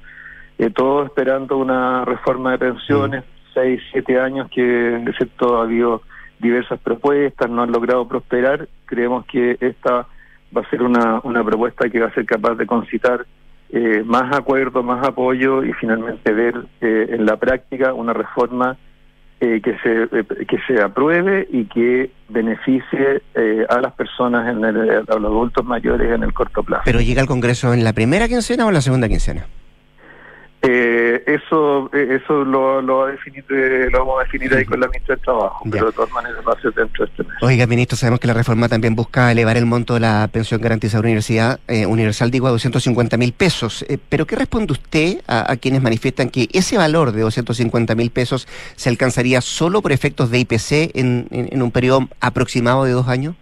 eh, todos esperando una reforma de pensiones, seis, siete años que, ¿cierto?, ha habido diversas propuestas, no han logrado prosperar, creemos que esta va a ser una, una propuesta que va a ser capaz de concitar eh, más acuerdo, más apoyo y finalmente ver eh, en la práctica una reforma eh, que se eh, que se apruebe y que beneficie eh, a las personas, en el, a los adultos mayores en el corto plazo. ¿Pero llega al Congreso en la primera quincena o en la segunda quincena? Eh, eso eh, eso lo, lo, va a definir, eh, lo vamos a definir ahí con la ministra del Trabajo, Ya. pero de todas maneras va a ser dentro de este mes. Oiga, ministro, sabemos que la reforma también busca elevar el monto de la pensión garantizada universidad, eh, universal, digo, a 250 mil pesos. Eh, ¿Pero qué responde usted a, a quienes manifiestan que ese valor de 250 mil pesos se alcanzaría solo por efectos de IPC en, en- en un periodo aproximado de dos años?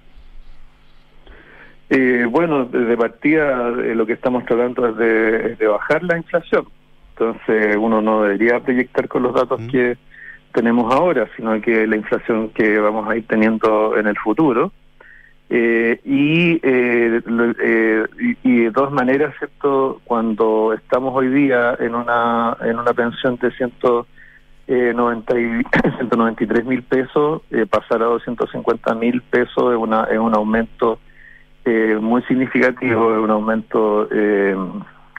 Eh, bueno, de partida lo que estamos tratando es de, es de bajar la inflación. Entonces uno no debería proyectar con los datos que tenemos ahora, sino que la inflación que vamos a ir teniendo en el futuro. Eh, y, eh, eh, y, y de dos maneras, ¿cierto? Cuando estamos hoy día en una, en una pensión de 100, eh, 90 y (clears throat) 193 mil pesos, eh, pasar a 250 mil pesos es, una, es un aumento eh, muy significativo, es un aumento eh,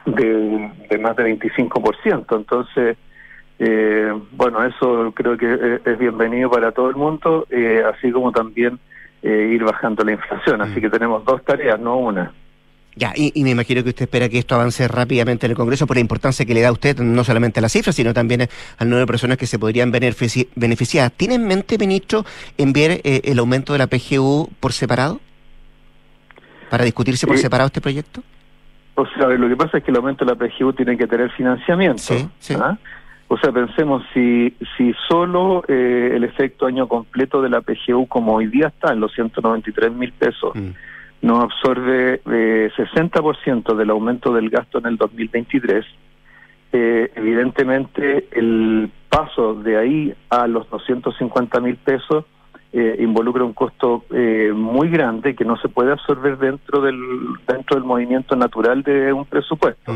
de, de más de 25%. Entonces, eh, bueno, eso creo que es, bienvenido para todo el mundo, eh, así como también eh, ir bajando la inflación. Así que tenemos dos tareas, no una. Ya, y, y me imagino que usted espera que esto avance rápidamente en el Congreso por la importancia que le da a usted, no solamente a las cifras, sino también eh, al número de personas que se podrían benefici- beneficiar. ¿Tiene en mente, ministro, enviar el aumento de la PGU por separado? ¿Para discutirse por separado este proyecto? O sea, lo que pasa es que el aumento de la PGU tiene que tener financiamiento. Sí, sí. ¿ah? O sea, pensemos, si, si solo eh, el efecto año completo de la PGU, como hoy día está en los 193 mil pesos, no absorbe eh, 60% del aumento del gasto en el 2023, eh, evidentemente el paso de ahí a los 250 mil pesos eh, involucra un costo eh, muy grande que no se puede absorber dentro del dentro del movimiento natural de un presupuesto.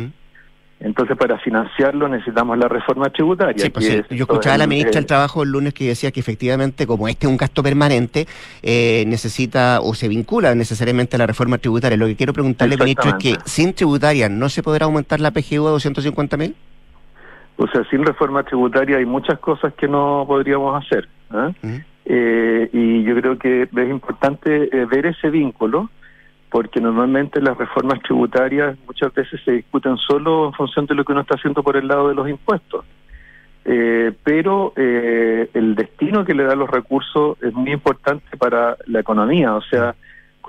Entonces, para financiarlo necesitamos la reforma tributaria. Sí, pues sí. es Yo escuchaba a la ministra del el- Trabajo el lunes que decía que efectivamente, como este es un gasto permanente, eh, necesita o se vincula necesariamente a la reforma tributaria. Lo que quiero preguntarle, ministro, es que sin tributaria no se podrá aumentar la PGU a 250 mil. O sea, sin reforma tributaria hay muchas cosas que no podríamos hacer. ¿ah? Eh, y yo creo que es importante eh, ver ese vínculo, porque normalmente las reformas tributarias muchas veces se discuten solo en función de lo que uno está haciendo por el lado de los impuestos. Eh, pero eh, el destino que le da los recursos es muy importante para la economía. O sea,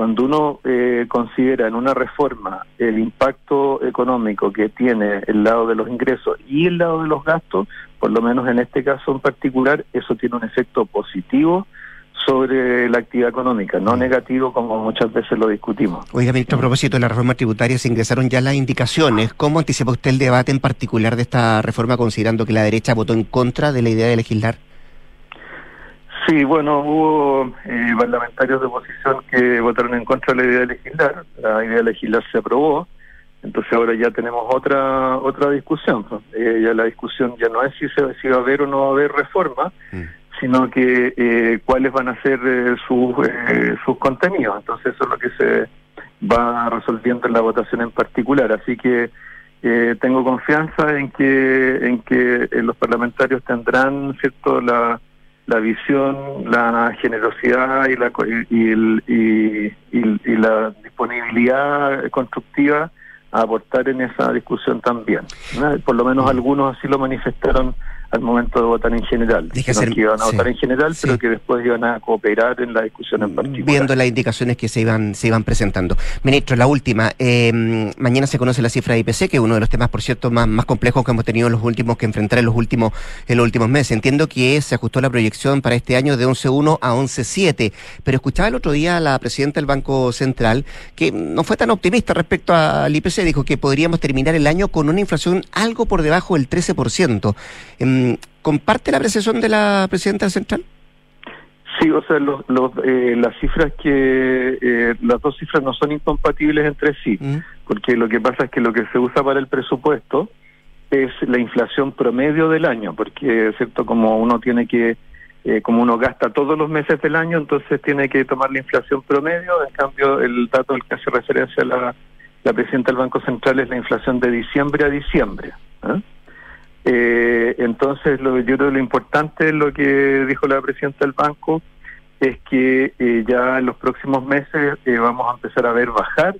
cuando uno eh, considera en una reforma el impacto económico que tiene el lado de los ingresos y el lado de los gastos, por lo menos en este caso en particular, eso tiene un efecto positivo sobre la actividad económica, no negativo como muchas veces lo discutimos. Oiga, ministro, a propósito de la reforma tributaria, se ingresaron ya las indicaciones. ¿Cómo anticipa usted el debate en particular de esta reforma, considerando que la derecha votó en contra de la idea de legislar? Sí, bueno, hubo eh, parlamentarios de oposición que votaron en contra de la idea de legislar. La idea de legislar se aprobó. Entonces ahora ya tenemos otra otra discusión. Eh, ya la discusión ya no es si, se, si va a haber o no va a haber reforma, sino que eh, cuáles van a ser eh, sus, eh, sus contenidos. Entonces eso es lo que se va resolviendo en la votación en particular. Así que eh, tengo confianza en que en que los parlamentarios tendrán cierto la, la visión, la generosidad y la y, el- y- la disponibilidad constructiva a aportar en esa discusión también. Por lo menos algunos así lo manifestaron al momento de votar en general. Dijeron ser- que iban a sí. votar en general, pero que después iban a cooperar en la discusión en particular. viendo las indicaciones que se iban se iban presentando. Ministro, la última. eh, mañana se conoce la cifra de IPC, que es uno de los temas, por cierto, más, más complejos que hemos tenido en los últimos que enfrentar en los últimos en los últimos meses. Entiendo que se ajustó la proyección para este año de 11.1 a 11.7, pero escuchaba el otro día a la presidenta del Banco Central que no fue tan optimista respecto al IPC. Dijo que podríamos terminar el año con una inflación algo por debajo del 13%. Em, ¿Comparte la apreciación de la presidenta central? Sí, o sea, los, los, eh, las cifras que, eh, las dos cifras no son incompatibles entre sí, porque lo que pasa es que lo que se usa para el presupuesto es la inflación promedio del año, porque, ¿cierto? Como uno tiene que, eh, como uno gasta todos los meses del año, entonces tiene que tomar la inflación promedio, en cambio el dato al que hace referencia la, la presidenta del Banco Central es la inflación de diciembre a diciembre. ¿eh? Eh, entonces, lo, yo creo que lo importante es lo que dijo la presidenta del banco, es que eh, ya en los próximos meses eh, vamos a empezar a ver bajar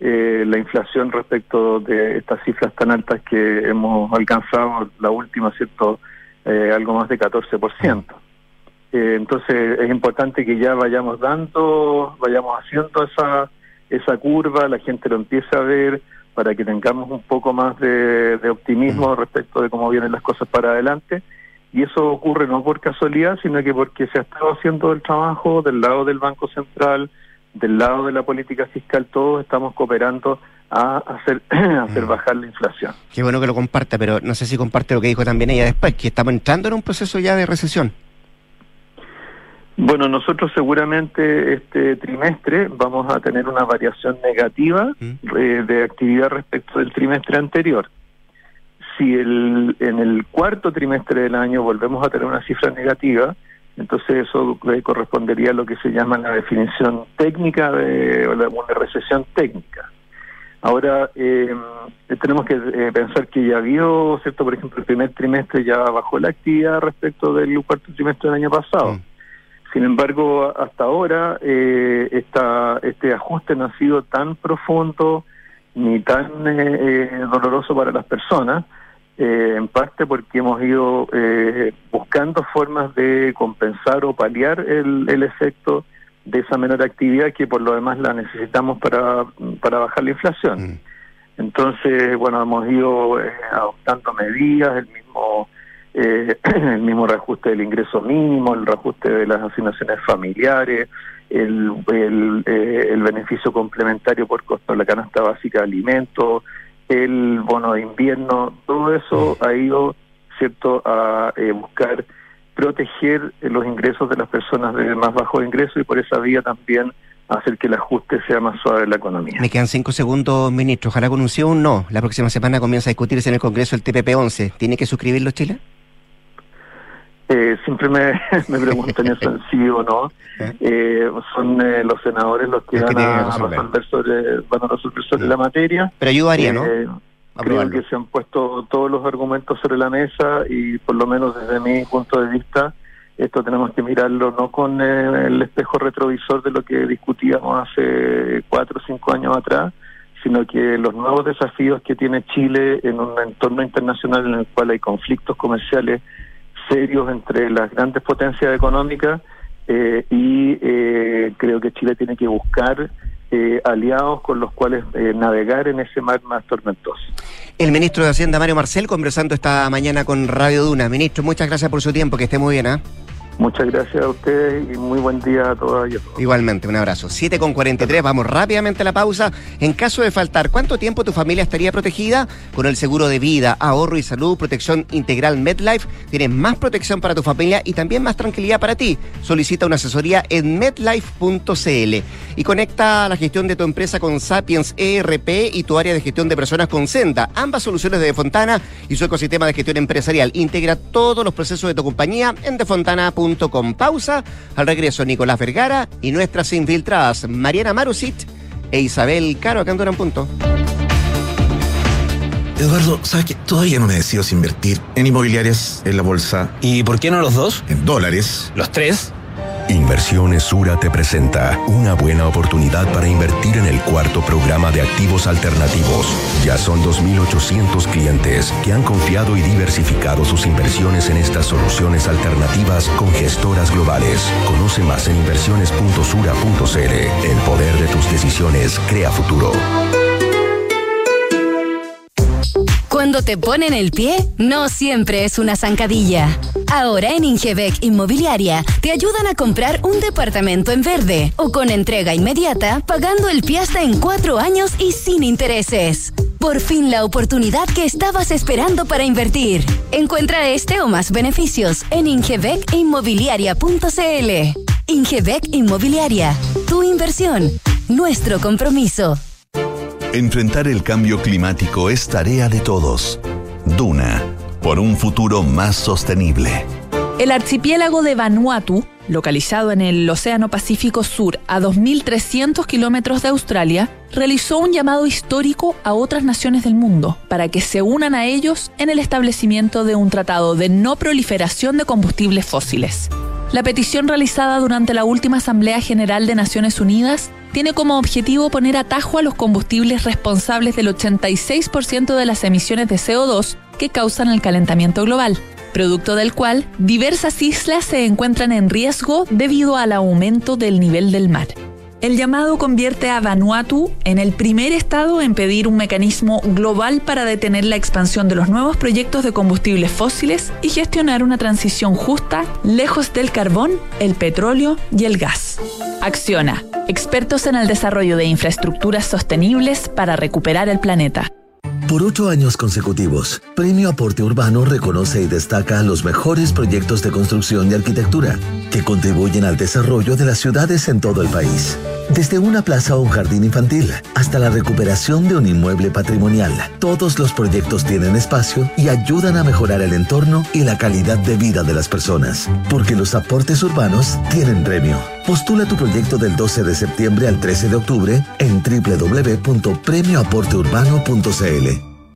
eh, la inflación respecto de estas cifras tan altas que hemos alcanzado, la última, ¿cierto? Algo más de 14%. Eh, entonces es importante que ya vayamos dando, vayamos haciendo esa, esa curva, la gente lo empiece a ver para que tengamos un poco más de, de optimismo respecto de cómo vienen las cosas para adelante. Y eso ocurre no por casualidad, sino que porque se ha estado haciendo el trabajo del lado del Banco Central, del lado de la política fiscal, todos estamos cooperando a hacer, (clears throat) a hacer bajar la inflación. Qué bueno que lo comparta, pero no sé si comparte lo que dijo también ella después, que estamos entrando en un proceso ya de recesión. Bueno, nosotros seguramente este trimestre vamos a tener una variación negativa eh, de actividad respecto del trimestre anterior. Si el, en el cuarto trimestre del año volvemos a tener una cifra negativa, entonces eso eh, correspondería a lo que se llama la definición técnica de o la- una recesión técnica. Ahora, eh, tenemos que eh, pensar que ya habido, ¿cierto? Por ejemplo, el primer trimestre ya bajó la actividad respecto del cuarto trimestre del año pasado. Sin embargo, hasta ahora eh, esta, este ajuste no ha sido tan profundo ni tan eh, eh, doloroso para las personas, eh, en parte porque hemos ido eh, buscando formas de compensar o paliar el, el efecto de esa menor actividad que por lo demás la necesitamos para, para bajar la inflación. Entonces, bueno, hemos ido eh, adoptando medidas, el mismo eh, (clears throat) el mismo reajuste del ingreso mínimo, el reajuste de las asignaciones familiares, el, el, eh, el beneficio complementario por costo de la canasta básica de alimentos, el bono de invierno, todo eso ha ido cierto a eh, buscar proteger los ingresos de las personas de más bajo ingreso y por esa vía también hacer que el ajuste sea más suave en la economía. Me quedan cinco segundos, ministro. Ojalá con un sí o un no. La próxima semana comienza a discutirse en el Congreso el TPP-11. ¿Tiene que suscribirlo Chile? Eh, siempre me, (laughs) me preguntan eso en (laughs) sí o no. Eh, son eh, los senadores los que Los van a resolver. sobre, van a resolver sobre la materia. Pero ayudaría, ¿no? Eh, creo que se han puesto todos los argumentos sobre la mesa y por lo menos desde mi punto de vista esto tenemos que mirarlo no con eh, el espejo retrovisor de lo que discutíamos hace cuatro o cinco años atrás, sino que los nuevos desafíos que tiene Chile en un entorno internacional en el cual hay conflictos comerciales serios entre las grandes potencias económicas eh, y eh, creo que Chile tiene que buscar eh, aliados con los cuales eh, navegar en ese mar más tormentoso. El ministro de Hacienda, Mario Marcel, conversando esta mañana con Radio Duna. Ministro, muchas gracias por su tiempo. Que esté muy bien, ¿ah? Muchas gracias a ustedes y muy buen día a todas y a todos. Igualmente, un abrazo. 7 con 43, vamos rápidamente a la pausa. En caso de faltar, ¿cuánto tiempo tu familia estaría protegida? Con el seguro de vida, ahorro y salud, protección integral MedLife, tienes más protección para tu familia y también más tranquilidad para ti. Solicita una asesoría en medlife.cl y conecta la gestión de tu empresa con Sapiens ERP y tu área de gestión de personas con Senda. Ambas soluciones de Defontana y su ecosistema de gestión empresarial. Integra todos los procesos de tu compañía en defontana.com. Pausa. Al regreso, Nicolás Vergara y nuestras infiltradas Mariana Marusit e Isabel Caro acá en Durán Punto. Eduardo, ¿sabes qué? Todavía no me decido si invertir en inmobiliarias, en la bolsa. ¿Y por qué no los dos? En dólares. ¿Los tres? Inversiones Sura te presenta una buena oportunidad para invertir en el cuarto programa de activos alternativos. Ya son 2.800 clientes que han confiado y diversificado sus inversiones en estas soluciones alternativas con gestoras globales. Conoce más en inversiones.sura.cl. El poder de tus decisiones crea futuro. Cuando te ponen el pie, no siempre es una zancadilla. Ahora en Ingebec Inmobiliaria te ayudan a comprar un departamento en verde o con entrega inmediata, pagando el pie hasta en cuatro años y sin intereses. Por fin la oportunidad que estabas esperando para invertir. Encuentra este o más beneficios en ingebecinmobiliaria.cl. Ingebec Inmobiliaria, tu inversión, nuestro compromiso. Enfrentar el cambio climático es tarea de todos. Duna, por un futuro más sostenible. El archipiélago de Vanuatu, localizado en el Océano Pacífico Sur a 2.300 kilómetros de Australia, realizó un llamado histórico a otras naciones del mundo para que se unan a ellos en el establecimiento de un tratado de no proliferación de combustibles fósiles. La petición realizada durante la última Asamblea General de Naciones Unidas tiene como objetivo poner atajo a los combustibles responsables del 86% de las emisiones de CO2 que causan el calentamiento global, producto del cual diversas islas se encuentran en riesgo debido al aumento del nivel del mar. El llamado convierte a Vanuatu en el primer estado en pedir un mecanismo global para detener la expansión de los nuevos proyectos de combustibles fósiles y gestionar una transición justa lejos del carbón, el petróleo y el gas. Acciona, expertos en el desarrollo de infraestructuras sostenibles para recuperar el planeta. Por ocho años consecutivos, Premio Aporte Urbano reconoce y destaca los mejores proyectos de construcción y arquitectura que contribuyen al desarrollo de las ciudades en todo el país. Desde una plaza o un jardín infantil hasta la recuperación de un inmueble patrimonial, todos los proyectos tienen espacio y ayudan a mejorar el entorno y la calidad de vida de las personas. Porque los aportes urbanos tienen premio. Postula tu proyecto del 12 de septiembre al 13 de octubre en www.premioaporteurbano.cl.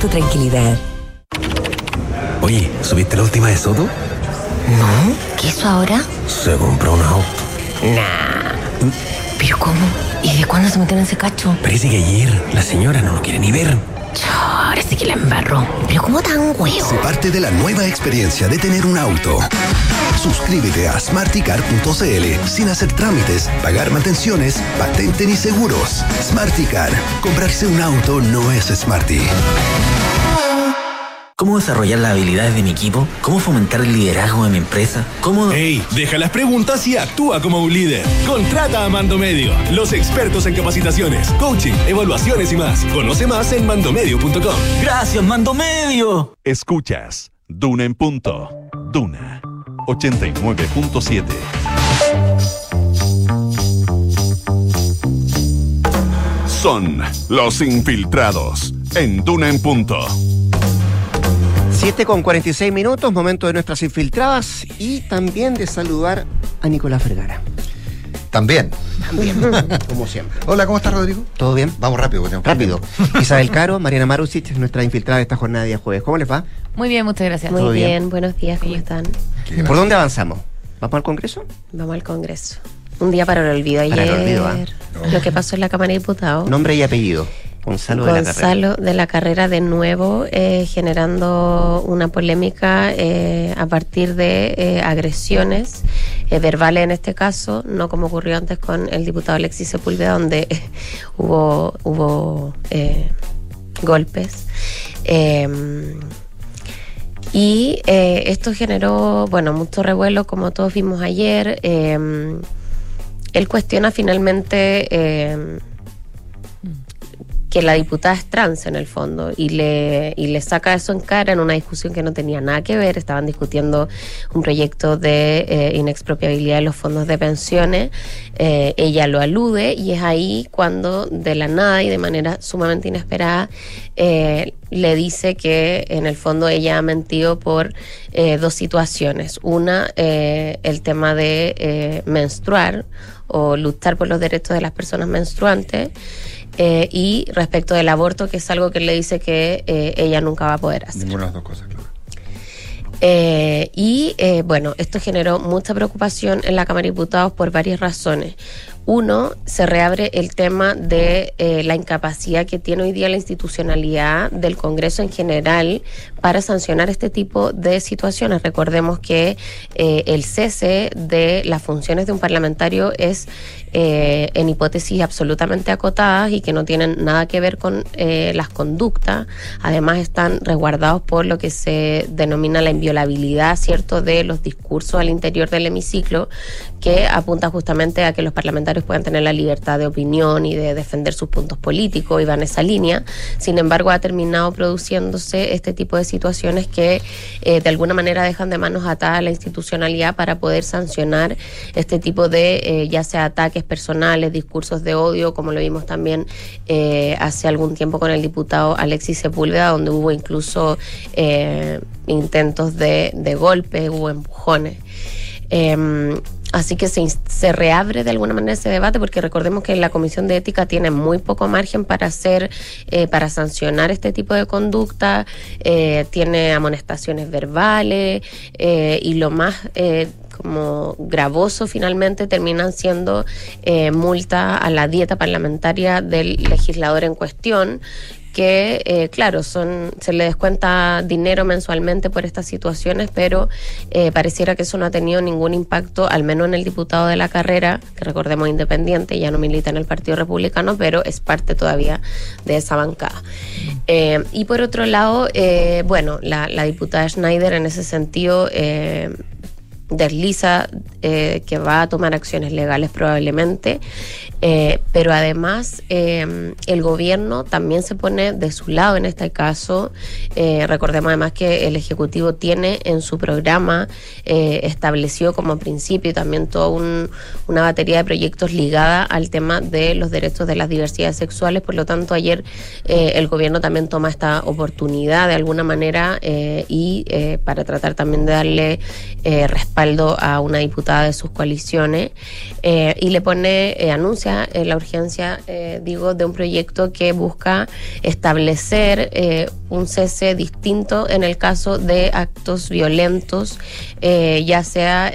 tu tranquilidad. Oye, ¿subiste la última de Soto? No, ¿qué hizo ahora? Se compró un auto. Nah. ¿Pero cómo? ¿Y de cuándo se metieron en ese cacho? Parece que ayer la señora no lo quiere ni ver. Ahora sí que la embarró. ¿Pero cómo tan huevo? Se parte de la nueva experiencia de tener un auto. Suscríbete a smarticar.cl sin hacer trámites, pagar mantenciones, patente ni seguros. Smarticar. Comprarse un auto no es smarty. ¿Cómo desarrollar las habilidades de mi equipo? ¿Cómo fomentar el liderazgo de mi empresa? ¿Cómo...? ¡Ey! Deja las preguntas y actúa como un líder. Contrata a Mando Medio, los expertos en capacitaciones, coaching, evaluaciones y más. Conoce más en mandomedio.com. ¡Gracias, Mando Medio! Escuchas Duna en punto. Duna 89.7. Son los infiltrados en Duna en punto. 7 con 46 minutos, momento de nuestras infiltradas y también de saludar a Nicolás Vergara. También. También, (laughs) como siempre. Hola, ¿cómo estás, Rodrigo? ¿Todo bien? Vamos rápido. porque tenemos Rápido. Isabel Caro, Mariana Marusic, nuestra infiltrada de esta jornada de día jueves. ¿Cómo les va? Muy bien, muchas gracias. ¿Todo Muy bien? bien, buenos días, ¿cómo están? ¿Por dónde avanzamos? ¿Vamos al Congreso? Vamos al Congreso. Un día para el olvido. Ayer, Para el olvido, ¿ah? lo que pasó en la Cámara de Diputados. Nombre y apellido. Gonzalo, de la Carrera. De la Carrera de nuevo, eh, generando una polémica eh, a partir de eh, agresiones verbales en este caso, no como ocurrió antes con el diputado Alexis Sepúlveda, donde (laughs) hubo, hubo golpes. Eh, y esto generó, bueno, mucho revuelo, como todos vimos ayer. Eh, él cuestiona finalmente eh, que la diputada es trans en el fondo y le, y le saca eso en cara en una discusión que no tenía nada que ver. Estaban discutiendo un proyecto de eh, inexpropiabilidad de los fondos de pensiones. Eh, ella lo alude y es ahí cuando de la nada y de manera sumamente inesperada eh, le dice que en el fondo ella ha mentido por dos situaciones. Una, el tema de menstruar o luchar por los derechos de las personas menstruantes. Eh, y respecto del aborto, que es algo que él le dice que eh, ella nunca va a poder hacer. Ninguna de las dos cosas, claro. Eh, y eh, bueno, esto generó mucha preocupación en la Cámara de Diputados por varias razones. Uno, se reabre el tema de eh, la incapacidad que tiene hoy día la institucionalidad del Congreso en general para sancionar este tipo de situaciones. Recordemos que eh, el cese de las funciones de un parlamentario es eh, en hipótesis absolutamente acotadas y que no tienen nada que ver con eh, las conductas. Además están resguardados por lo que se denomina la inviolabilidad, ¿cierto?, de los discursos al interior del hemiciclo, que apunta justamente a que los parlamentarios puedan tener la libertad de opinión y de defender sus puntos políticos y va en esa línea. Sin embargo, ha terminado produciéndose este tipo de situaciones que eh, de alguna manera dejan de manos atadas a la institucionalidad para poder sancionar este tipo de, eh, ya sea ataques personales, discursos de odio, como lo vimos también eh, hace algún tiempo con el diputado Alexis Sepúlveda, donde hubo incluso intentos de, de golpe, hubo empujones. Eh, así que se, se reabre de alguna manera ese debate porque recordemos que la Comisión de Ética tiene muy poco margen para hacer, eh, para sancionar este tipo de conducta, eh, tiene amonestaciones verbales eh, y lo más eh, como gravoso finalmente terminan siendo eh, multa a la dieta parlamentaria del legislador en cuestión que, eh, claro, son se le descuenta dinero mensualmente por estas situaciones, pero eh, pareciera que eso no ha tenido ningún impacto, al menos en el diputado de la carrera, que recordemos independiente, ya no milita en el Partido Republicano, pero es parte todavía de esa bancada. Eh, y por otro lado, bueno, la, la diputada Schneider en ese sentido... desliza eh, que va a tomar acciones legales probablemente, eh, pero además eh, el gobierno también se pone de su lado en este caso. Eh, recordemos además que el Ejecutivo tiene en su programa eh, establecido como principio también toda un- una batería de proyectos ligada al tema de los derechos de las diversidades sexuales. Por lo tanto, ayer el gobierno también toma esta oportunidad de alguna manera y para tratar también de darle eh, respaldo a una diputada de sus coaliciones eh, y le pone, eh, anuncia eh, la urgencia, digo, de un proyecto que busca establecer un cese distinto en el caso de actos violentos, ya sea...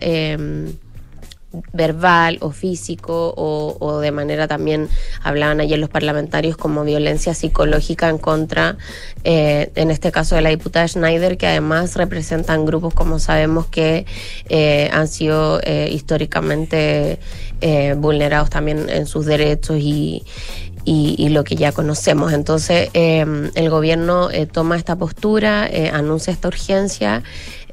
verbal o físico o, de manera también hablaban ayer los parlamentarios como violencia psicológica en contra eh, en este caso de la diputada Schneider que además representan grupos como sabemos que eh, han sido eh, históricamente vulnerados también en sus derechos y, y, y lo que ya conocemos. Entonces, eh, el gobierno eh, toma esta postura, eh, anuncia esta urgencia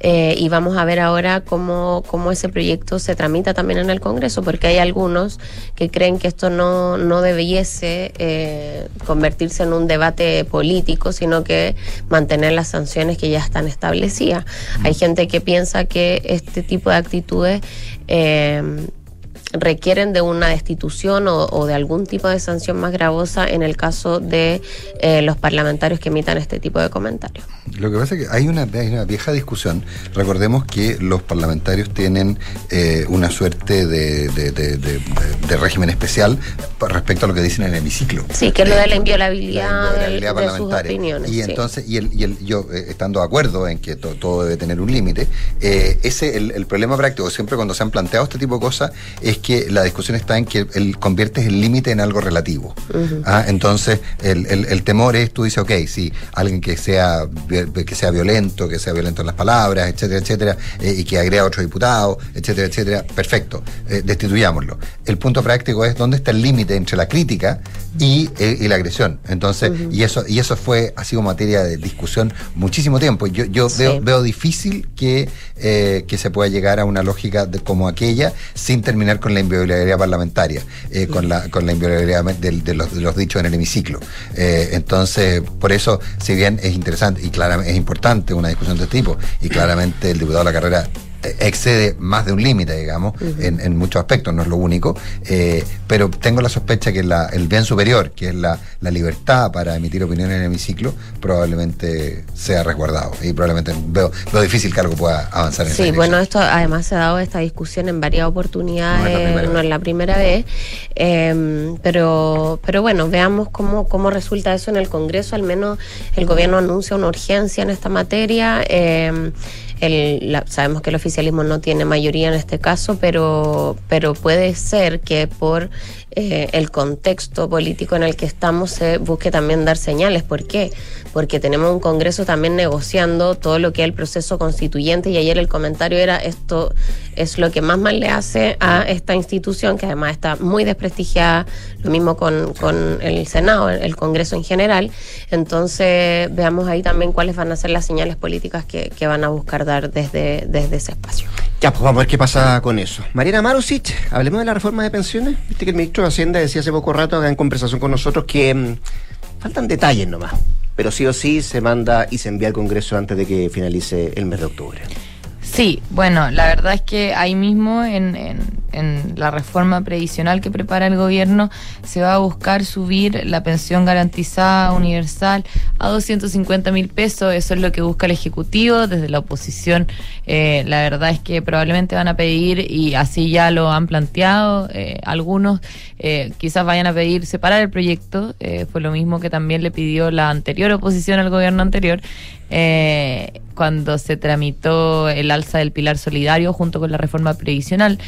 eh, y vamos a ver ahora cómo, cómo ese proyecto se tramita también en el Congreso, porque hay algunos que creen que esto no, no debiese eh, convertirse en un debate político, sino que mantener las sanciones que ya están establecidas. Hay gente que piensa que este tipo de actitudes... eh, requieren de una destitución o, o de algún tipo de sanción más gravosa en el caso de eh, los parlamentarios que emitan este tipo de comentarios. Lo que pasa es que hay una, hay una vieja discusión. Recordemos que los parlamentarios tienen eh, una suerte de, de- de- de- de régimen especial respecto a lo que dicen en el hemiciclo. Sí, que es lo de la inviolabilidad, la del- realidad de sus opiniones. Y sí. entonces, y, el, y el- yo eh, estando de acuerdo en que to- todo debe tener un límite, eh, ese el, el problema práctico, siempre cuando se han planteado este tipo de cosas, es que la discusión está en que el, conviertes el límite en algo relativo. Ah, entonces, el, el- el temor es, tú dices, ok, si alguien que sea, que sea violento, que sea violento en las palabras, etcétera, etcétera, eh, y que agrega a otro diputado, etcétera, etcétera, perfecto, eh, destituyámoslo. El punto práctico es dónde está el límite entre la crítica y, eh, y la agresión. Entonces, y eso y eso fue, ha sido materia de discusión muchísimo tiempo. Yo, yo veo, veo difícil que, eh, que se pueda llegar a una lógica de- como aquella sin terminar con la inviolabilidad parlamentaria, eh, con, la, con la inviolabilidad de, los, dichos en el hemiciclo. Eh, entonces, por eso, si bien es interesante y claramente es importante una discusión de este tipo, y claramente el diputado de la carrera excede más de un límite, digamos, en, en muchos aspectos, no es lo único, eh, pero tengo la sospecha que la- el bien superior, que es la, la libertad para emitir opiniones en el hemiciclo, probablemente sea resguardado y probablemente veo, veo difícil que algo pueda avanzar en Sí, bueno, esto además se ha dado esta discusión en varias oportunidades, No es la primera no es la primera vez, eh, pero, pero bueno, veamos cómo, cómo resulta eso en el Congreso, al menos el gobierno anuncia una urgencia en esta materia. eh, el- la- sabemos que el oficialismo no tiene mayoría en este caso, pero, pero puede ser que por eh, el contexto político en el que estamos se busque también dar señales. ¿Por qué? Porque tenemos un Congreso también negociando todo lo que es el proceso constituyente y ayer el comentario era esto es lo que más mal le hace a esta institución que además está muy desprestigiada, lo mismo con, con el Senado, el Congreso en general. Entonces veamos ahí también cuáles van a ser las señales políticas que, van a buscar dar desde, desde ese espacio. Ya, pues vamos a ver qué pasa con eso. Mariana Marusic, hablemos de la reforma de pensiones. Viste que el ministro Hacienda decía hace poco rato acá en conversación con nosotros que mm, faltan detalles nomás. Pero sí o sí se manda y se envía al Congreso antes de que finalice el mes de octubre. Sí, bueno, la verdad es que ahí mismo en, en- en la reforma previsional que prepara el gobierno se va a buscar subir la pensión garantizada universal a 250 mil pesos. Eso es lo que busca el Ejecutivo. Desde la oposición, eh, la verdad es que probablemente van a pedir, y así ya lo han planteado eh, algunos, eh, quizás vayan a pedir separar el proyecto. Eh, fue lo mismo que también le pidió la anterior oposición al gobierno anterior. eh, cuando se tramitó el alza del pilar solidario junto con la reforma previsional.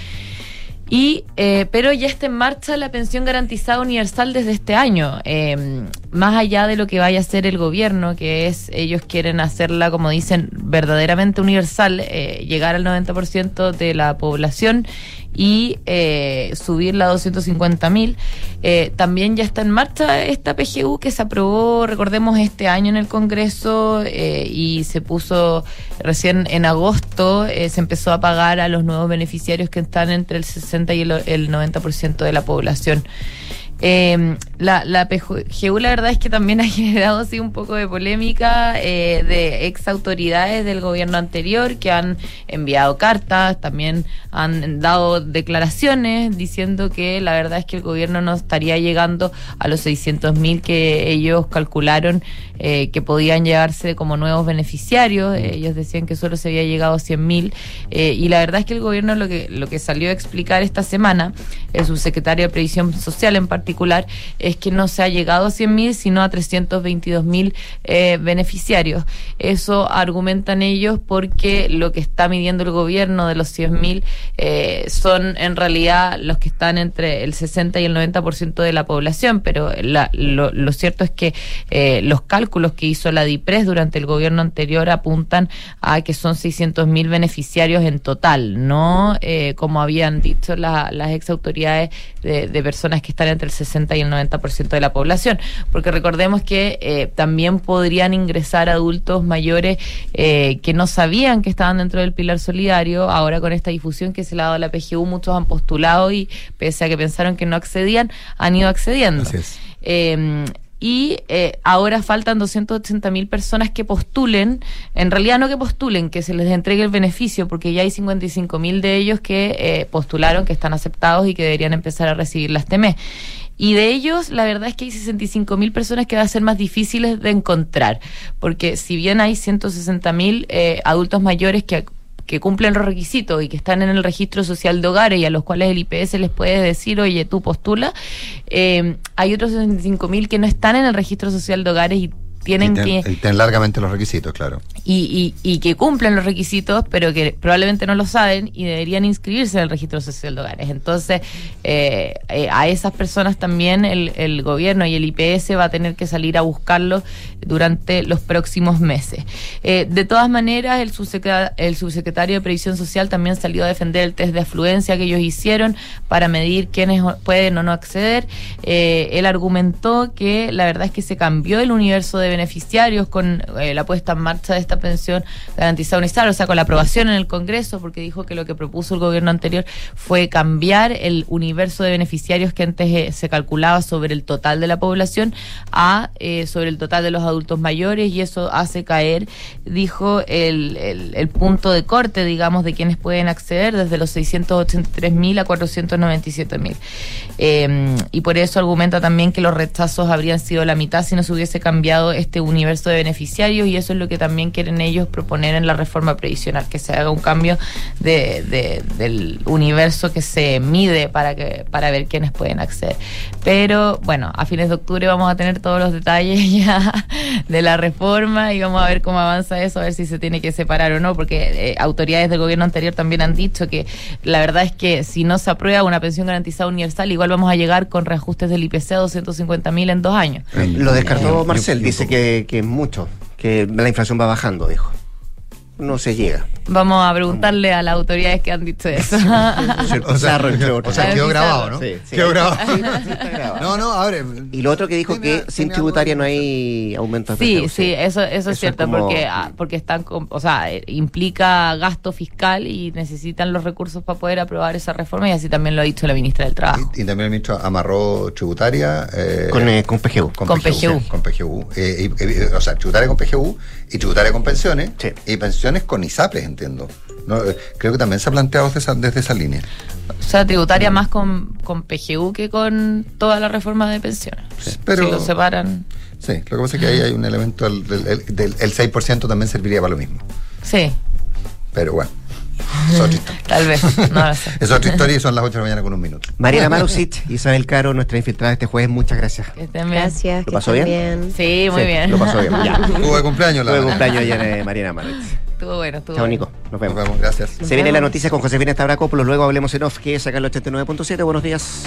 Y, eh, pero ya está en marcha la pensión garantizada universal desde este año. Eh, más allá de lo que vaya a hacer el gobierno, que es, ellos quieren hacerla, como dicen, verdaderamente universal, eh, llegar al 90% de la población y eh, subirla a 250 mil. Eh, también ya está en marcha esta PGU que se aprobó, recordemos, este año en el Congreso eh, y se puso recién en agosto, eh, se empezó a pagar a los nuevos beneficiarios que están entre el 60 y el, el 90% de la población. Eh, la, la PGU la verdad es que también ha (laughs) generado sí, un poco de polémica eh, de ex autoridades del gobierno anterior que han enviado cartas, también han dado declaraciones diciendo que la verdad es que el gobierno no estaría llegando a los 600 mil que ellos calcularon eh, que podían llegarse como nuevos beneficiarios. Ellos decían que solo se había llegado a 100 mil eh, y la verdad es que el gobierno lo que, lo que salió a explicar esta semana, el subsecretario de Previsión Social en particular, es que no se ha llegado a 100 mil, sino a 322 mil eh, beneficiarios. Eso argumentan ellos porque lo que está midiendo el gobierno de los 100 mil eh, son en realidad los que están entre el 60 y el 90% de la población, pero la- lo, lo cierto es que eh, los cálculos que hizo la DIPRES durante el gobierno anterior apuntan a que son 600 mil beneficiarios en total, no eh, como habían dicho la- las ex autoridades de, de personas que están entre el 60 y el 90% de la población, porque recordemos que eh, también podrían ingresar adultos mayores eh, que no sabían que estaban dentro del pilar solidario, ahora con esta difusión que se le ha dado a la PGU, muchos han postulado y pese a que pensaron que no accedían, han ido accediendo. Eh, y eh, ahora faltan 280 mil personas que postulen, en realidad no que postulen, que se les entregue el beneficio, porque ya hay 55 mil de ellos que eh, postularon, que están aceptados y que deberían empezar a recibirlas este mes. Y de ellos, la verdad es que hay 65 mil personas que va a ser más difíciles de encontrar, porque si bien hay 160 mil eh, adultos mayores que que cumplen los requisitos y que están en el registro social de hogares y a los cuales el IPS les puede decir, oye, tú postula, eh, hay otros 65 mil que no están en el registro social de hogares y tienen ten, que... ten largamente los requisitos, claro. Y, y, y, que cumplen los requisitos, pero que probablemente no lo saben y deberían inscribirse en el registro social de hogares. Entonces, eh, eh, a esas personas también el, el, gobierno y el IPS va a tener que salir a buscarlos durante los próximos meses. Eh, de todas maneras, el subsecretario, el subsecretario de Previsión Social también salió a defender el test de afluencia que ellos hicieron para medir quiénes pueden o no acceder. él argumentó que la verdad es que se cambió el universo de beneficiarios con eh, la puesta en marcha de esta pensión garantizada universal, o sea, con la aprobación en el Congreso, porque dijo que lo que propuso el gobierno anterior fue cambiar el universo de beneficiarios que antes eh, se calculaba sobre el total de la población a eh, sobre el total de los adultos mayores y eso hace caer, dijo, el, el, el punto de corte, digamos, de quienes pueden acceder desde los 683 mil a 497 mil. y por eso argumenta también que los rechazos habrían sido la mitad si no se hubiese cambiado este universo de beneficiarios y eso es lo que también quieren ellos proponer en la reforma previsional, que se haga un cambio de, de, del universo que se mide para, que, para ver quiénes pueden acceder. Pero bueno, a fines de octubre vamos a tener todos los detalles (laughs) ya de la reforma y vamos a ver cómo avanza eso, a ver si se tiene que separar o no, porque eh, autoridades del gobierno anterior también han dicho que la verdad es que si no se aprueba una pensión garantizada universal, igual vamos a llegar con reajustes del IPC a 250 mil en dos años. Lo descartó Marcel, dice que, que mucho, que la inflación va bajando, dijo. No se llega. Vamos a preguntarle a las autoridades que han dicho eso. o sea, o sea quedó grabado, ¿no? Sí, sí. Quedó grabado. Sí, sí, está grabado. No, no, a ver. Y lo otro que dijo que sin tributaria no hay aumento de Sí, sí, eso, eso, es cierto, como- porque, ah, porque están, con- o sea, eh, implica gasto fiscal y necesitan los recursos para poder aprobar esa reforma y así también lo ha dicho la ministra del Trabajo. Y también el ministro amarró tributaria. eh, Con, eh, con PGU. Con PGU. sí, con PGU. Eh, y- y- o sea, tributaria con PGU y tributaria con pensiones. Y pensiones con ISAPRES, entiendo. No, eh, creo que también se ha planteado desde esa, desde esa línea. O sea, tributaria más con, con PGU que con toda la reforma de pensiones. pero- si lo separan, Sí, lo que pasa es que ahí hay un elemento del, del, del- el 6% también serviría para lo mismo. sí, Pero bueno, es otra historia. tal vez, no lo sé. (laughs) Es otra historia y son las 8 de la mañana con un minuto. Mariana Marusic, Isabel Caro, nuestra infiltrada este jueves, muchas gracias. Que estén bien. Gracias. ¿Lo pasó bien? Sí, muy Sí, bien. Lo pasó bien. (laughs) Tuvo de cumpleaños la Tuve cumpleaños ayer eh, Mariana Marusic. Estuvo bueno, estuvo Chao. Nico. Nos vemos. Nos vemos, gracias. Se viene la noticia con Josefina Estabracopoulos, luego hablemos en off, que es acá en el 89.7. Buenos días.